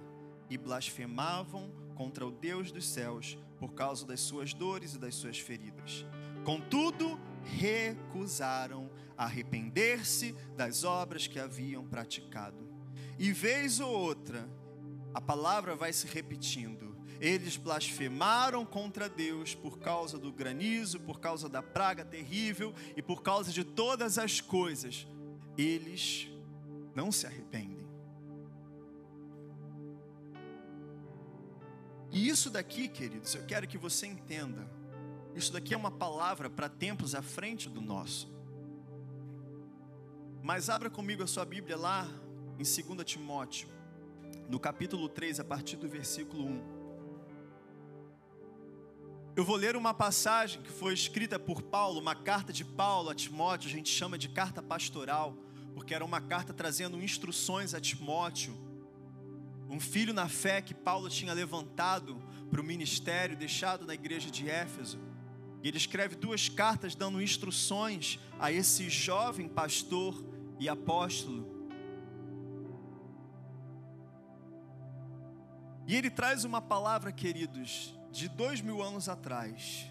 e blasfemavam contra o Deus dos céus por causa das suas dores e das suas feridas. Contudo, recusaram arrepender-se das obras que haviam praticado. E vez ou outra, a palavra vai se repetindo. Eles blasfemaram contra Deus por causa do granizo, por causa da praga terrível e por causa de todas as coisas. Eles não se arrependem. E isso daqui, queridos, eu quero que você entenda. Isso daqui é uma palavra para tempos à frente do nosso. Mas abra comigo a sua Bíblia lá em 2 Timóteo, no capítulo 3, a partir do versículo 1. Eu vou ler uma passagem que foi escrita por Paulo, uma carta de Paulo a Timóteo, a gente chama de carta pastoral, porque era uma carta trazendo instruções a Timóteo, um filho na fé que Paulo tinha levantado para o ministério, deixado na igreja de Éfeso. E ele escreve duas cartas dando instruções a esse jovem pastor e apóstolo. E ele traz uma palavra, queridos, de dois mil anos atrás,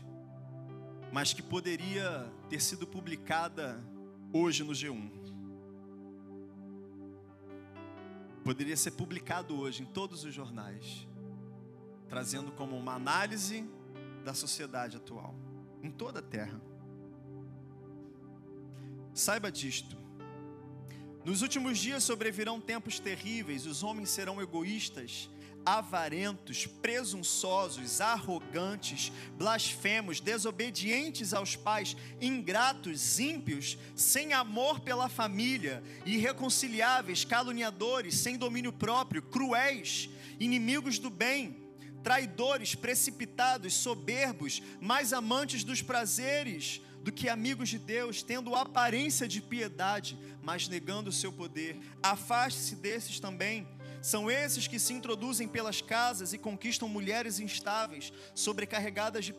mas que poderia ter sido publicada hoje no G1. Poderia ser publicado hoje em todos os jornais, trazendo como uma análise da sociedade atual, em toda a terra. Saiba disto. Nos últimos dias sobrevirão tempos terríveis, os homens serão egoístas avarentos, presunçosos, arrogantes, blasfemos, desobedientes aos pais, ingratos, ímpios, sem amor pela família, irreconciliáveis, caluniadores, sem domínio próprio, cruéis, inimigos do bem, traidores, precipitados, soberbos, mais amantes dos prazeres do que amigos de Deus, tendo aparência de piedade, mas negando o seu poder. Afaste-se desses também são esses que se introduzem pelas casas e conquistam mulheres instáveis, sobrecarregadas de,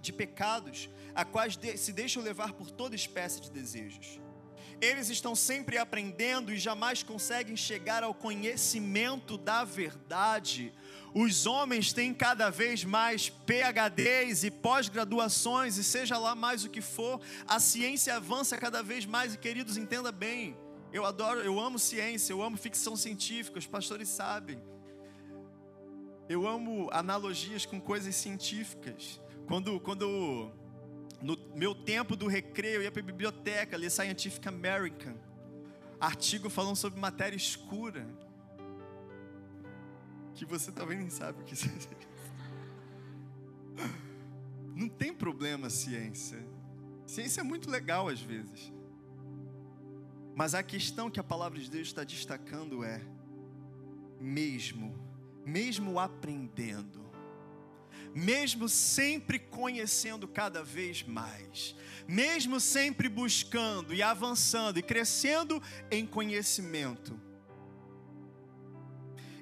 de pecados, a quais de se deixam levar por toda espécie de desejos. Eles estão sempre aprendendo e jamais conseguem chegar ao conhecimento da verdade. Os homens têm cada vez mais PhDs e pós-graduações, e seja lá mais o que for, a ciência avança cada vez mais, e queridos, entenda bem eu adoro, eu amo ciência, eu amo ficção científica, os pastores sabem. Eu amo analogias com coisas científicas. Quando, quando no meu tempo do recreio eu ia para a biblioteca, ler Scientific American, artigo falando sobre matéria escura, que você talvez nem sabe o que isso é. Não tem problema ciência. Ciência é muito legal às vezes. Mas a questão que a palavra de Deus está destacando é: mesmo, mesmo aprendendo, mesmo sempre conhecendo cada vez mais, mesmo sempre buscando e avançando e crescendo em conhecimento,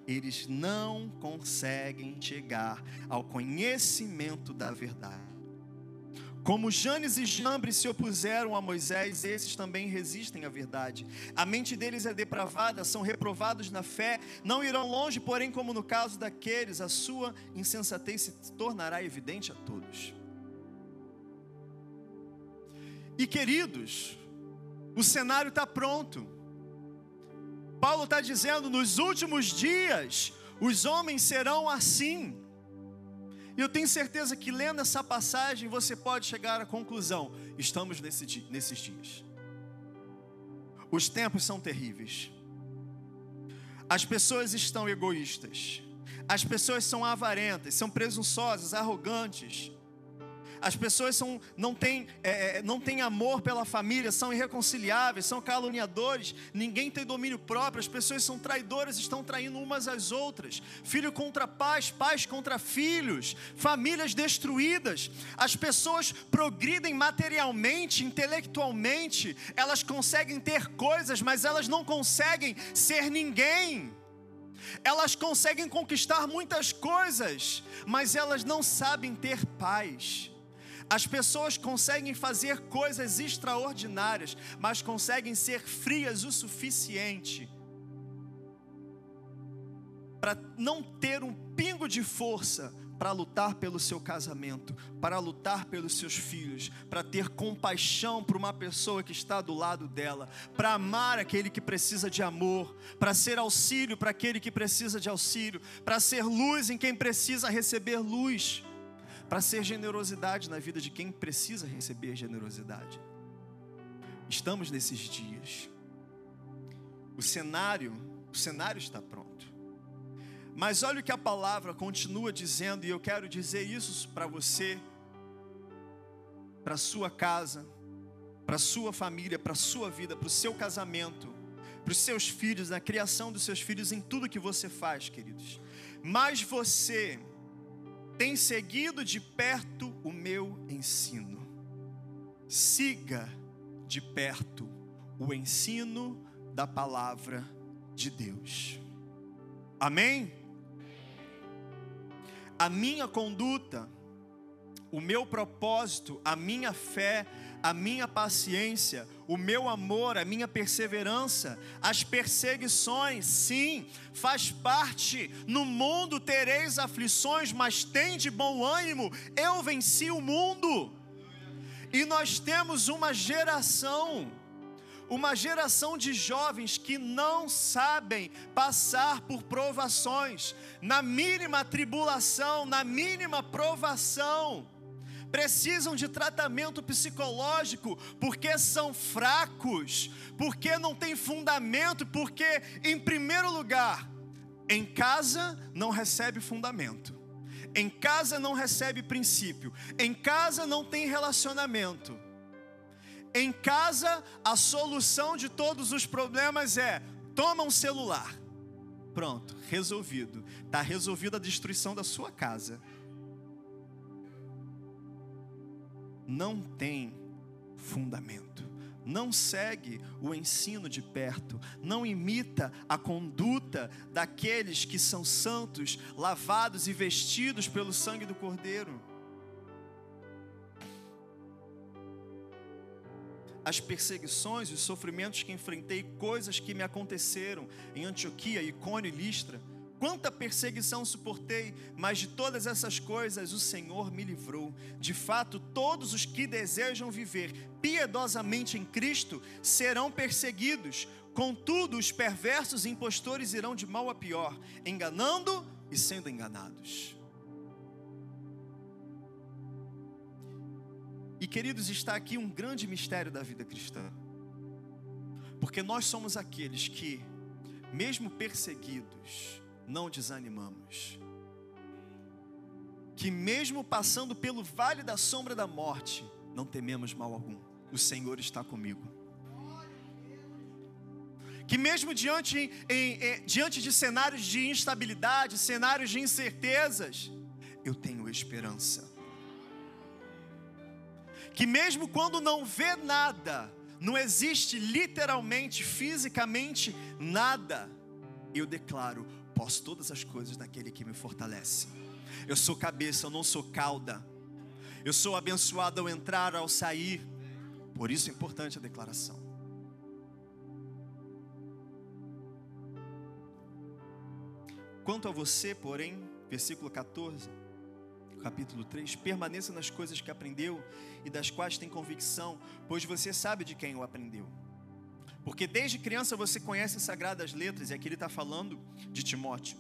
eles não conseguem chegar ao conhecimento da verdade. Como Janes e Jambres se opuseram a Moisés, esses também resistem à verdade. A mente deles é depravada, são reprovados na fé, não irão longe, porém, como no caso daqueles, a sua insensatez se tornará evidente a todos. E queridos, o cenário está pronto. Paulo está dizendo: nos últimos dias, os homens serão assim. E eu tenho certeza que lendo essa passagem você pode chegar à conclusão: estamos nesse nesses dias. Os tempos são terríveis. As pessoas estão egoístas. As pessoas são avarentas, são presunçosas, arrogantes. As pessoas são, não, têm, é, é, não têm amor pela família, são irreconciliáveis, são caluniadores, ninguém tem domínio próprio, as pessoas são traidoras, estão traindo umas às outras. Filho contra pais, pais contra filhos, famílias destruídas. As pessoas progridem materialmente, intelectualmente, elas conseguem ter coisas, mas elas não conseguem ser ninguém. Elas conseguem conquistar muitas coisas, mas elas não sabem ter paz. As pessoas conseguem fazer coisas extraordinárias, mas conseguem ser frias o suficiente para não ter um pingo de força para lutar pelo seu casamento, para lutar pelos seus filhos, para ter compaixão por uma pessoa que está do lado dela, para amar aquele que precisa de amor, para ser auxílio para aquele que precisa de auxílio, para ser luz em quem precisa receber luz, para ser generosidade na vida de quem precisa receber generosidade. Estamos nesses dias. O cenário, o cenário está pronto. Mas olha o que a palavra continua dizendo, e eu quero dizer isso para você, para sua casa, para sua família, para sua vida, para o seu casamento, para os seus filhos, na criação dos seus filhos, em tudo que você faz, queridos. Mas você tem seguido de perto o meu ensino. Siga de perto o ensino da palavra de Deus. Amém? A minha conduta, o meu propósito, a minha fé, a minha paciência, o meu amor, a minha perseverança, as perseguições, sim, faz parte. No mundo tereis aflições, mas tem de bom ânimo, eu venci o mundo. E nós temos uma geração uma geração de jovens que não sabem passar por provações, na mínima tribulação, na mínima provação, precisam de tratamento psicológico porque são fracos, porque não tem fundamento, porque, em primeiro lugar, em casa não recebe fundamento. Em casa não recebe princípio, em casa não tem relacionamento em casa, a solução de todos os problemas é: toma um celular. Pronto, resolvido. Está resolvida a destruição da sua casa. Não tem fundamento. Não segue o ensino de perto, não imita a conduta daqueles que são santos, lavados e vestidos pelo sangue do Cordeiro. as perseguições, os sofrimentos que enfrentei, coisas que me aconteceram em Antioquia, Icônio e Listra. Quanta perseguição suportei, mas de todas essas coisas o Senhor me livrou. De fato, todos os que desejam viver piedosamente em Cristo serão perseguidos. Contudo, os perversos e impostores irão de mal a pior, enganando e sendo enganados. E queridos, está aqui um grande mistério da vida cristã. Porque nós somos aqueles que, mesmo perseguidos, não desanimamos. Que mesmo passando pelo vale da sombra da morte, não tememos mal algum. O Senhor está comigo. Que mesmo diante, em, em, diante de cenários de instabilidade, cenários de incertezas, eu tenho esperança que mesmo quando não vê nada, não existe literalmente, fisicamente nada, eu declaro: posso todas as coisas naquele que me fortalece. Eu sou cabeça, eu não sou cauda. Eu sou abençoado ao entrar, ao sair. Por isso é importante a declaração. Quanto a você, porém, versículo 14 capítulo 3, permaneça nas coisas que aprendeu e das quais tem convicção, pois você sabe de quem o aprendeu. Porque desde criança você conhece as sagradas letras, e aqui ele está falando de Timóteo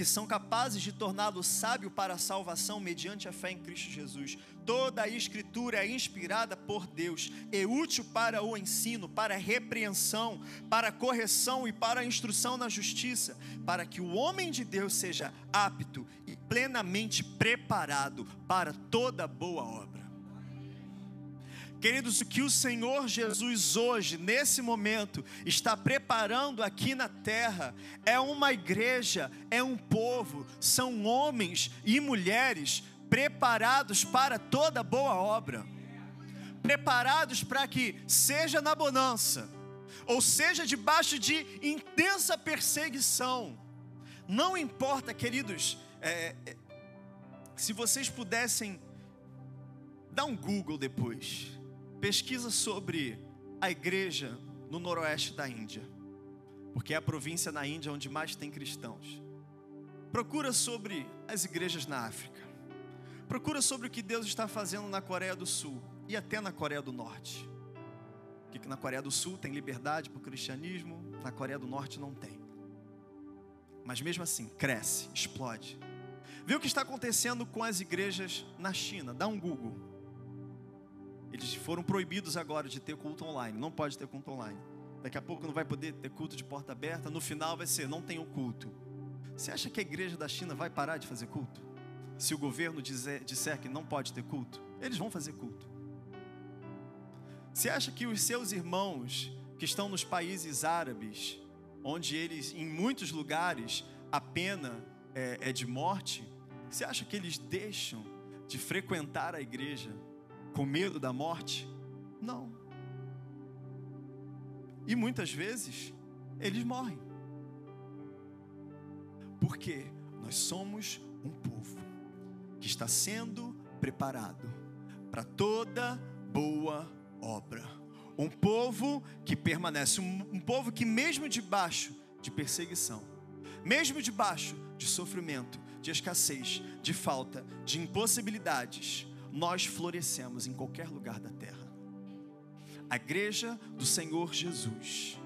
que são capazes de torná-lo sábio para a salvação mediante a fé em Cristo Jesus. Toda a Escritura é inspirada por Deus, é útil para o ensino, para a repreensão, para a correção e para a instrução na justiça, para que o homem de Deus seja apto e plenamente preparado para toda boa obra. Queridos, o que o Senhor Jesus hoje, nesse momento, está preparando aqui na terra é uma igreja, é um povo, são homens e mulheres preparados para toda boa obra, preparados para que, seja na bonança, ou seja debaixo de intensa perseguição, não importa, queridos, é, é, se vocês pudessem dar um Google depois Pesquisa sobre a igreja no noroeste da Índia, porque é a província na Índia onde mais tem cristãos. Procura sobre as igrejas na África. Procura sobre o que Deus está fazendo na Coreia do Sul e até na Coreia do Norte. Que na Coreia do Sul tem liberdade para o cristianismo, na Coreia do Norte não tem. Mas mesmo assim, cresce, explode. Vê o que está acontecendo com as igrejas na China. Dá um Google. Eles foram proibidos agora de ter culto online. Não pode ter culto online. Daqui a pouco não vai poder ter culto de porta aberta. No final vai ser, não tem o culto. Você acha que a igreja da China vai parar de fazer culto? Se o governo dizer, disser que não pode ter culto, eles vão fazer culto. Você acha que os seus irmãos que estão nos países árabes, onde eles, em muitos lugares, a pena é, é de morte, você acha que eles deixam de frequentar a igreja com medo da morte? Não. E muitas vezes eles morrem. Porque nós somos um povo que está sendo preparado para toda boa obra. Um povo que permanece, um, um povo que, mesmo debaixo de perseguição, mesmo debaixo de sofrimento, de escassez, de falta, de impossibilidades, nós florescemos em qualquer lugar da terra. A igreja do Senhor Jesus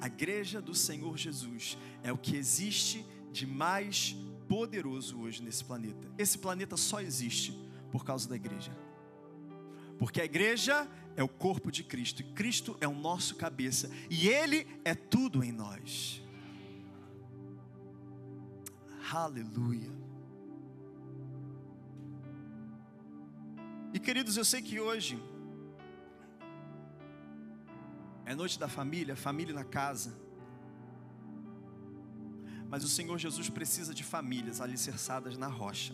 a igreja do Senhor Jesus é o que existe de mais poderoso hoje nesse planeta. Esse planeta só existe por causa da igreja. Porque a igreja é o corpo de Cristo, e Cristo é o nosso cabeça, e Ele é tudo em nós. Aleluia. E queridos, eu sei que hoje é noite da família, família na casa. Mas o Senhor Jesus precisa de famílias alicerçadas na rocha.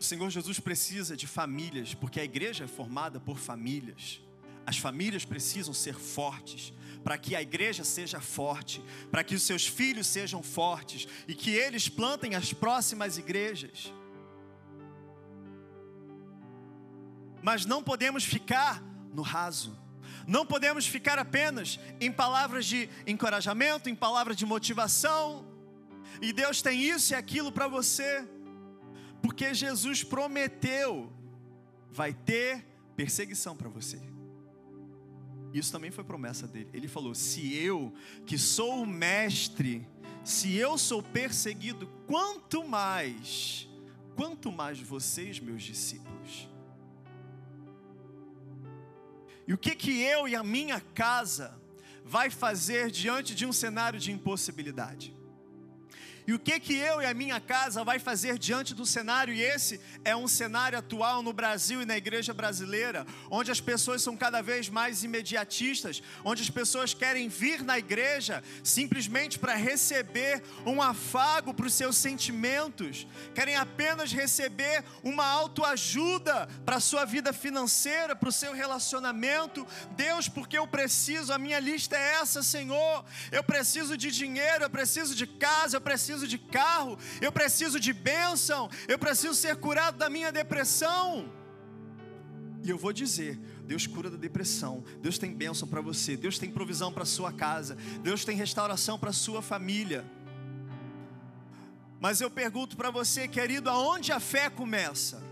O Senhor Jesus precisa de famílias, porque a igreja é formada por famílias. As famílias precisam ser fortes, para que a igreja seja forte, para que os seus filhos sejam fortes e que eles plantem as próximas igrejas. Mas não podemos ficar no raso. Não podemos ficar apenas em palavras de encorajamento, em palavras de motivação. E Deus tem isso e aquilo para você, porque Jesus prometeu: vai ter perseguição para você. Isso também foi promessa dele. Ele falou: se eu, que sou o mestre, se eu sou perseguido, quanto mais, quanto mais vocês, meus discípulos. E o que que eu e a minha casa vai fazer diante de um cenário de impossibilidade? E o que que eu e a minha casa vai fazer diante do cenário? E esse é um cenário atual no Brasil e na igreja brasileira, onde as pessoas são cada vez mais imediatistas, onde as pessoas querem vir na igreja simplesmente para receber um afago para os seus sentimentos, querem apenas receber uma autoajuda para a sua vida financeira, para o seu relacionamento. Deus, porque eu preciso, a minha lista é essa, Senhor. Eu preciso de dinheiro, eu preciso de casa, eu preciso preciso de carro, eu preciso de bênção, eu preciso ser curado da minha depressão. E eu vou dizer: Deus cura da depressão, Deus tem bênção para você, Deus tem provisão para sua casa, Deus tem restauração para sua família. Mas eu pergunto para você, querido, aonde a fé começa?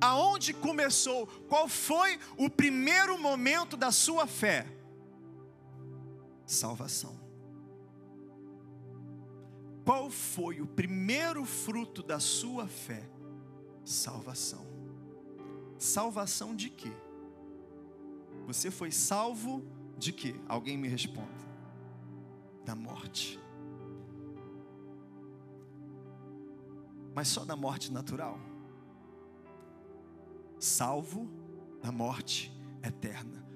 Aonde começou? Qual foi o primeiro momento da sua fé? Salvação. Qual foi o primeiro fruto da sua fé? Salvação. Salvação de quê? Você foi salvo de quê? Alguém me responda. Da morte. Mas só da morte natural? Salvo da morte eterna.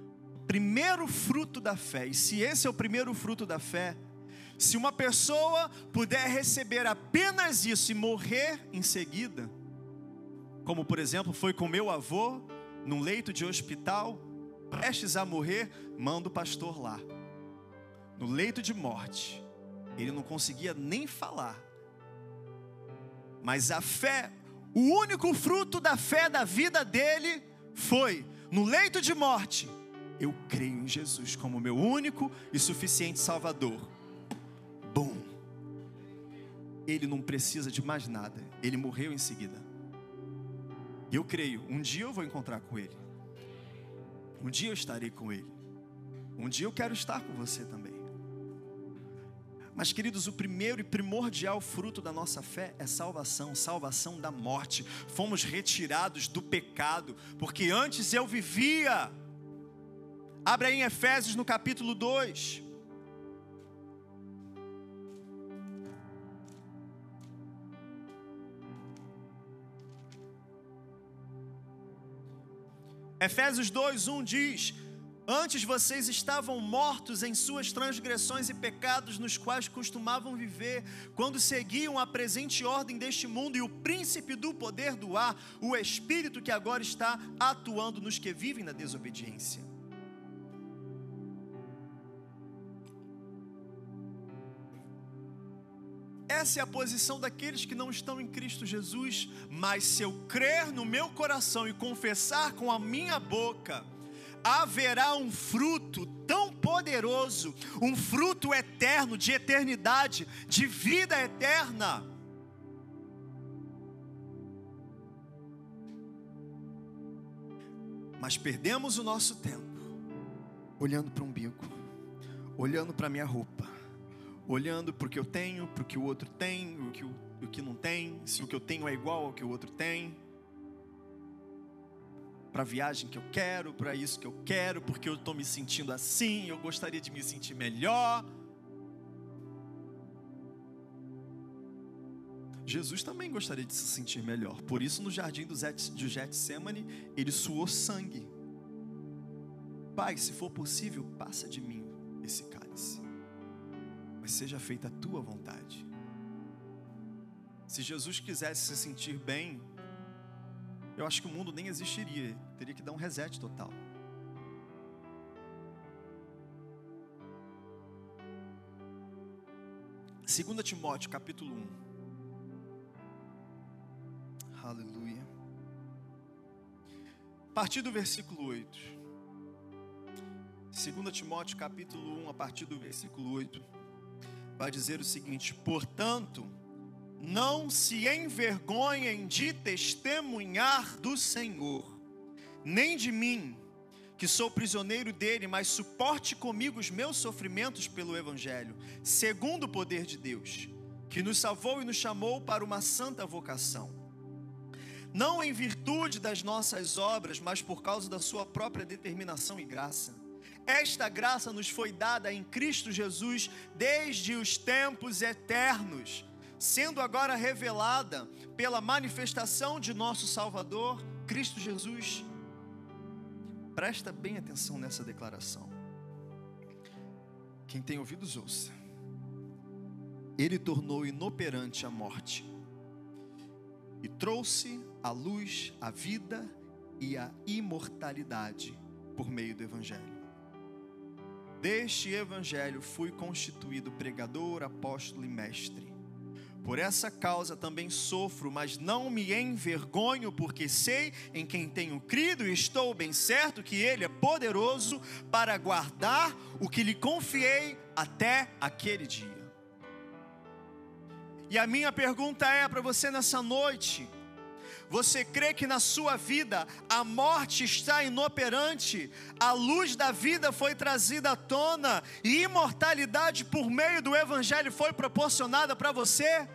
Primeiro fruto da fé, e se esse é o primeiro fruto da fé, se uma pessoa puder receber apenas isso e morrer em seguida, como por exemplo foi com meu avô, num leito de hospital, prestes a morrer, manda o pastor lá. No leito de morte, ele não conseguia nem falar. Mas a fé, o único fruto da fé da vida dele foi no leito de morte. Eu creio em Jesus como meu único e suficiente Salvador bom. ele não precisa de mais nada, ele morreu em seguida. Eu creio, um dia eu vou encontrar com ele, um dia eu estarei com ele, um dia eu quero estar com você também. Mas, queridos, o primeiro e primordial fruto da nossa fé é salvação salvação da morte. Fomos retirados do pecado, porque antes eu vivia. Abre aí em Efésios no capítulo 2. Efésios 2, 1 diz: Antes vocês estavam mortos em suas transgressões e pecados, nos quais costumavam viver, quando seguiam a presente ordem deste mundo e o príncipe do poder do ar, o espírito que agora está atuando nos que vivem na desobediência. Essa é a posição daqueles que não estão em Cristo Jesus, mas se eu crer no meu coração e confessar com a minha boca, haverá um fruto tão poderoso, um fruto eterno, de eternidade, de vida eterna. Mas perdemos o nosso tempo olhando para o umbigo, olhando para a minha roupa olhando para o que eu tenho, para o que o outro tem, o que, o, que não tem, se o que eu tenho é igual ao que o outro tem, para a viagem que eu quero, para isso que eu quero, porque eu estou me sentindo assim, eu gostaria de me sentir melhor. Jesus também gostaria de se sentir melhor, por isso no jardim do Getsemane ele suou sangue. Pai, se for possível, passa de mim esse cálice mas seja feita a tua vontade. Se Jesus quisesse se sentir bem, eu acho que o mundo nem existiria, teria que dar um reset total. Segunda Timóteo, capítulo 1. Aleluia. A partir do versículo 8. 2 Timóteo capítulo 1, a partir do versículo 8 vai dizer o seguinte: portanto, não se envergonhem de testemunhar do Senhor, nem de mim, que sou prisioneiro dele, mas suporte comigo os meus sofrimentos pelo Evangelho, segundo o poder de Deus, que nos salvou e nos chamou para uma santa vocação. Não em virtude das nossas obras, mas por causa da Sua própria determinação e graça esta graça nos foi dada em Cristo Jesus desde os tempos eternos, sendo agora revelada pela manifestação de nosso Salvador, Cristo Jesus. Presta bem atenção nessa declaração. Quem tem ouvidos, ouça. Ele tornou inoperante a morte e trouxe à luz a vida e a imortalidade por meio do Evangelho. Deste evangelho fui constituído pregador, apóstolo e mestre. Por essa causa também sofro, mas não me envergonho, porque sei em quem tenho crido e estou bem certo que Ele é poderoso para guardar o que lhe confiei até aquele dia. E a minha pergunta é para você nessa noite: você crê que na sua vida a morte está inoperante, a luz da vida foi trazida à tona e imortalidade por meio do Evangelho foi proporcionada para você?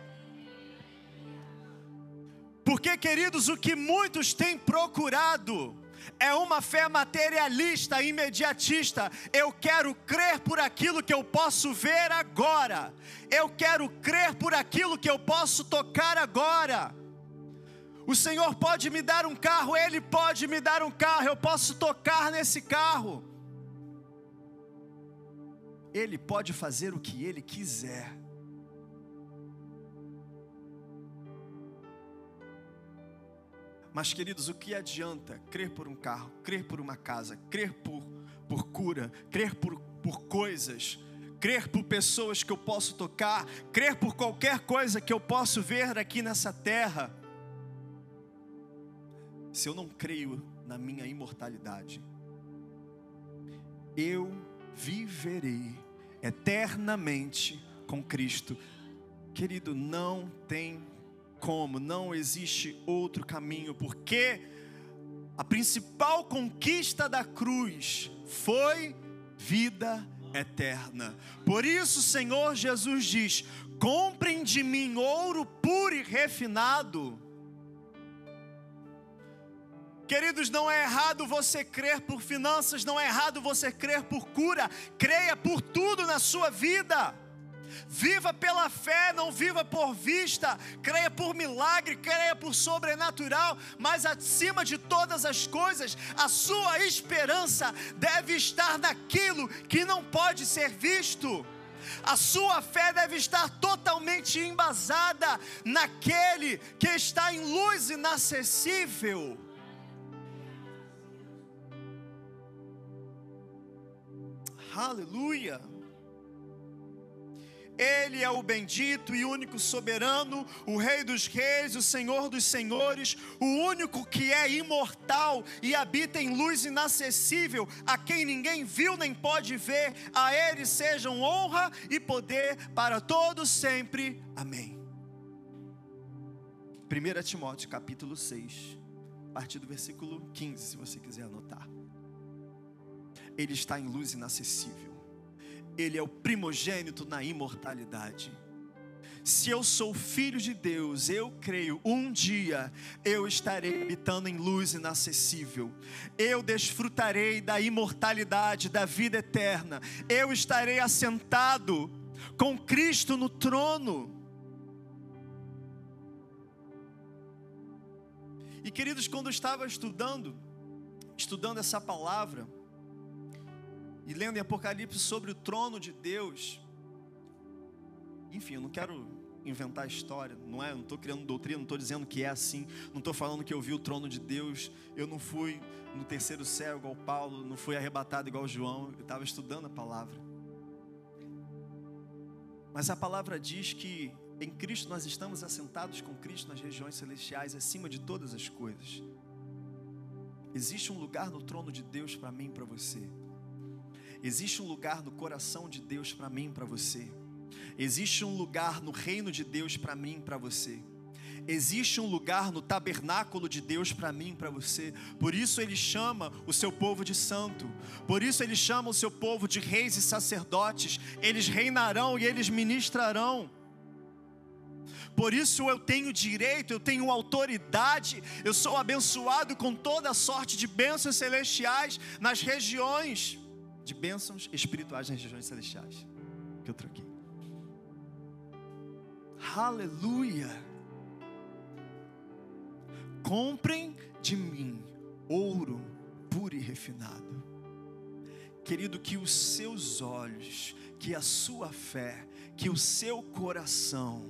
Porque, queridos, o que muitos têm procurado é uma fé materialista, imediatista. Eu quero crer por aquilo que eu posso ver agora, eu quero crer por aquilo que eu posso tocar agora. O Senhor pode me dar um carro, Ele pode me dar um carro, eu posso tocar nesse carro. Ele pode fazer o que Ele quiser. Mas, queridos, o que adianta crer por um carro, crer por uma casa, crer por, por cura, crer por, por coisas, crer por pessoas que eu posso tocar, crer por qualquer coisa que eu posso ver aqui nessa terra? Se eu não creio na minha imortalidade, eu viverei eternamente com Cristo, Querido, não tem como, não existe outro caminho, porque a principal conquista da cruz foi vida eterna. Por isso, Senhor Jesus diz: comprem de mim ouro puro e refinado. Queridos, não é errado você crer por finanças, não é errado você crer por cura, creia por tudo na sua vida. Viva pela fé, não viva por vista. Creia por milagre, creia por sobrenatural. Mas acima de todas as coisas, a sua esperança deve estar naquilo que não pode ser visto. A sua fé deve estar totalmente embasada naquele que está em luz inacessível. Aleluia. Ele é o bendito e único soberano, o Rei dos Reis, o Senhor dos Senhores, o único que é imortal e habita em luz inacessível, a quem ninguém viu nem pode ver, a Ele sejam honra e poder para todos sempre. Amém. 1 Timóteo capítulo 6, a partir do versículo 15, se você quiser anotar. Ele está em luz inacessível ele é o primogênito na imortalidade. Se eu sou filho de Deus, eu creio, um dia eu estarei habitando em luz inacessível, eu desfrutarei da imortalidade, da vida eterna, eu estarei assentado com Cristo no trono. E queridos, quando eu estava estudando, estudando essa palavra, e lendo em Apocalipse sobre o trono de Deus. Enfim, eu não quero inventar história, não é? Eu não estou criando doutrina, não estou dizendo que é assim, não estou falando que eu vi o trono de Deus, eu não fui no terceiro céu igual Paulo, não fui arrebatado igual João, eu estava estudando a palavra. Mas a palavra diz que em Cristo nós estamos assentados com Cristo nas regiões celestiais, acima de todas as coisas. Existe um lugar no trono de Deus para mim e para você. Existe um lugar no coração de Deus para mim, para você. Existe um lugar no reino de Deus para mim, para você. Existe um lugar no tabernáculo de Deus para mim, para você. Por isso ele chama o seu povo de santo. Por isso ele chama o seu povo de reis e sacerdotes. Eles reinarão e eles ministrarão. Por isso eu tenho direito, eu tenho autoridade, eu sou abençoado com toda sorte de bênçãos celestiais nas regiões de bênçãos espirituais nas regiões celestiais. Que eu troquei. Aleluia. Comprem de mim ouro puro e refinado. Querido, que os seus olhos, que a sua fé, que o seu coração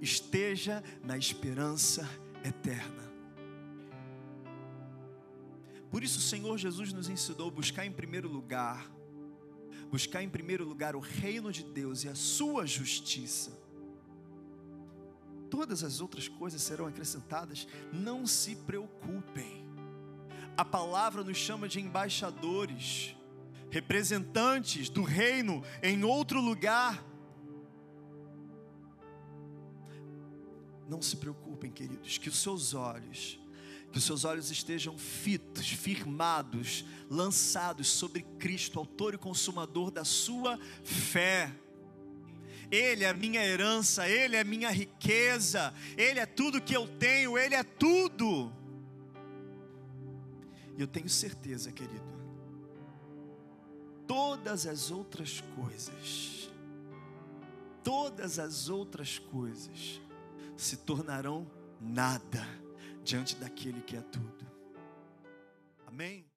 esteja na esperança eterna. Por isso o Senhor Jesus nos ensinou buscar em primeiro lugar, buscar em primeiro lugar o reino de Deus e a sua justiça. Todas as outras coisas serão acrescentadas, não se preocupem. A palavra nos chama de embaixadores, representantes do reino em outro lugar. Não se preocupem, queridos, que os seus olhos que os seus olhos estejam fitos, firmados, lançados sobre Cristo, Autor e Consumador da sua fé. Ele é a minha herança, Ele é a minha riqueza, Ele é tudo que eu tenho, Ele é tudo. E eu tenho certeza, querido, todas as outras coisas, todas as outras coisas se tornarão nada diante daquele que é tudo. Amém?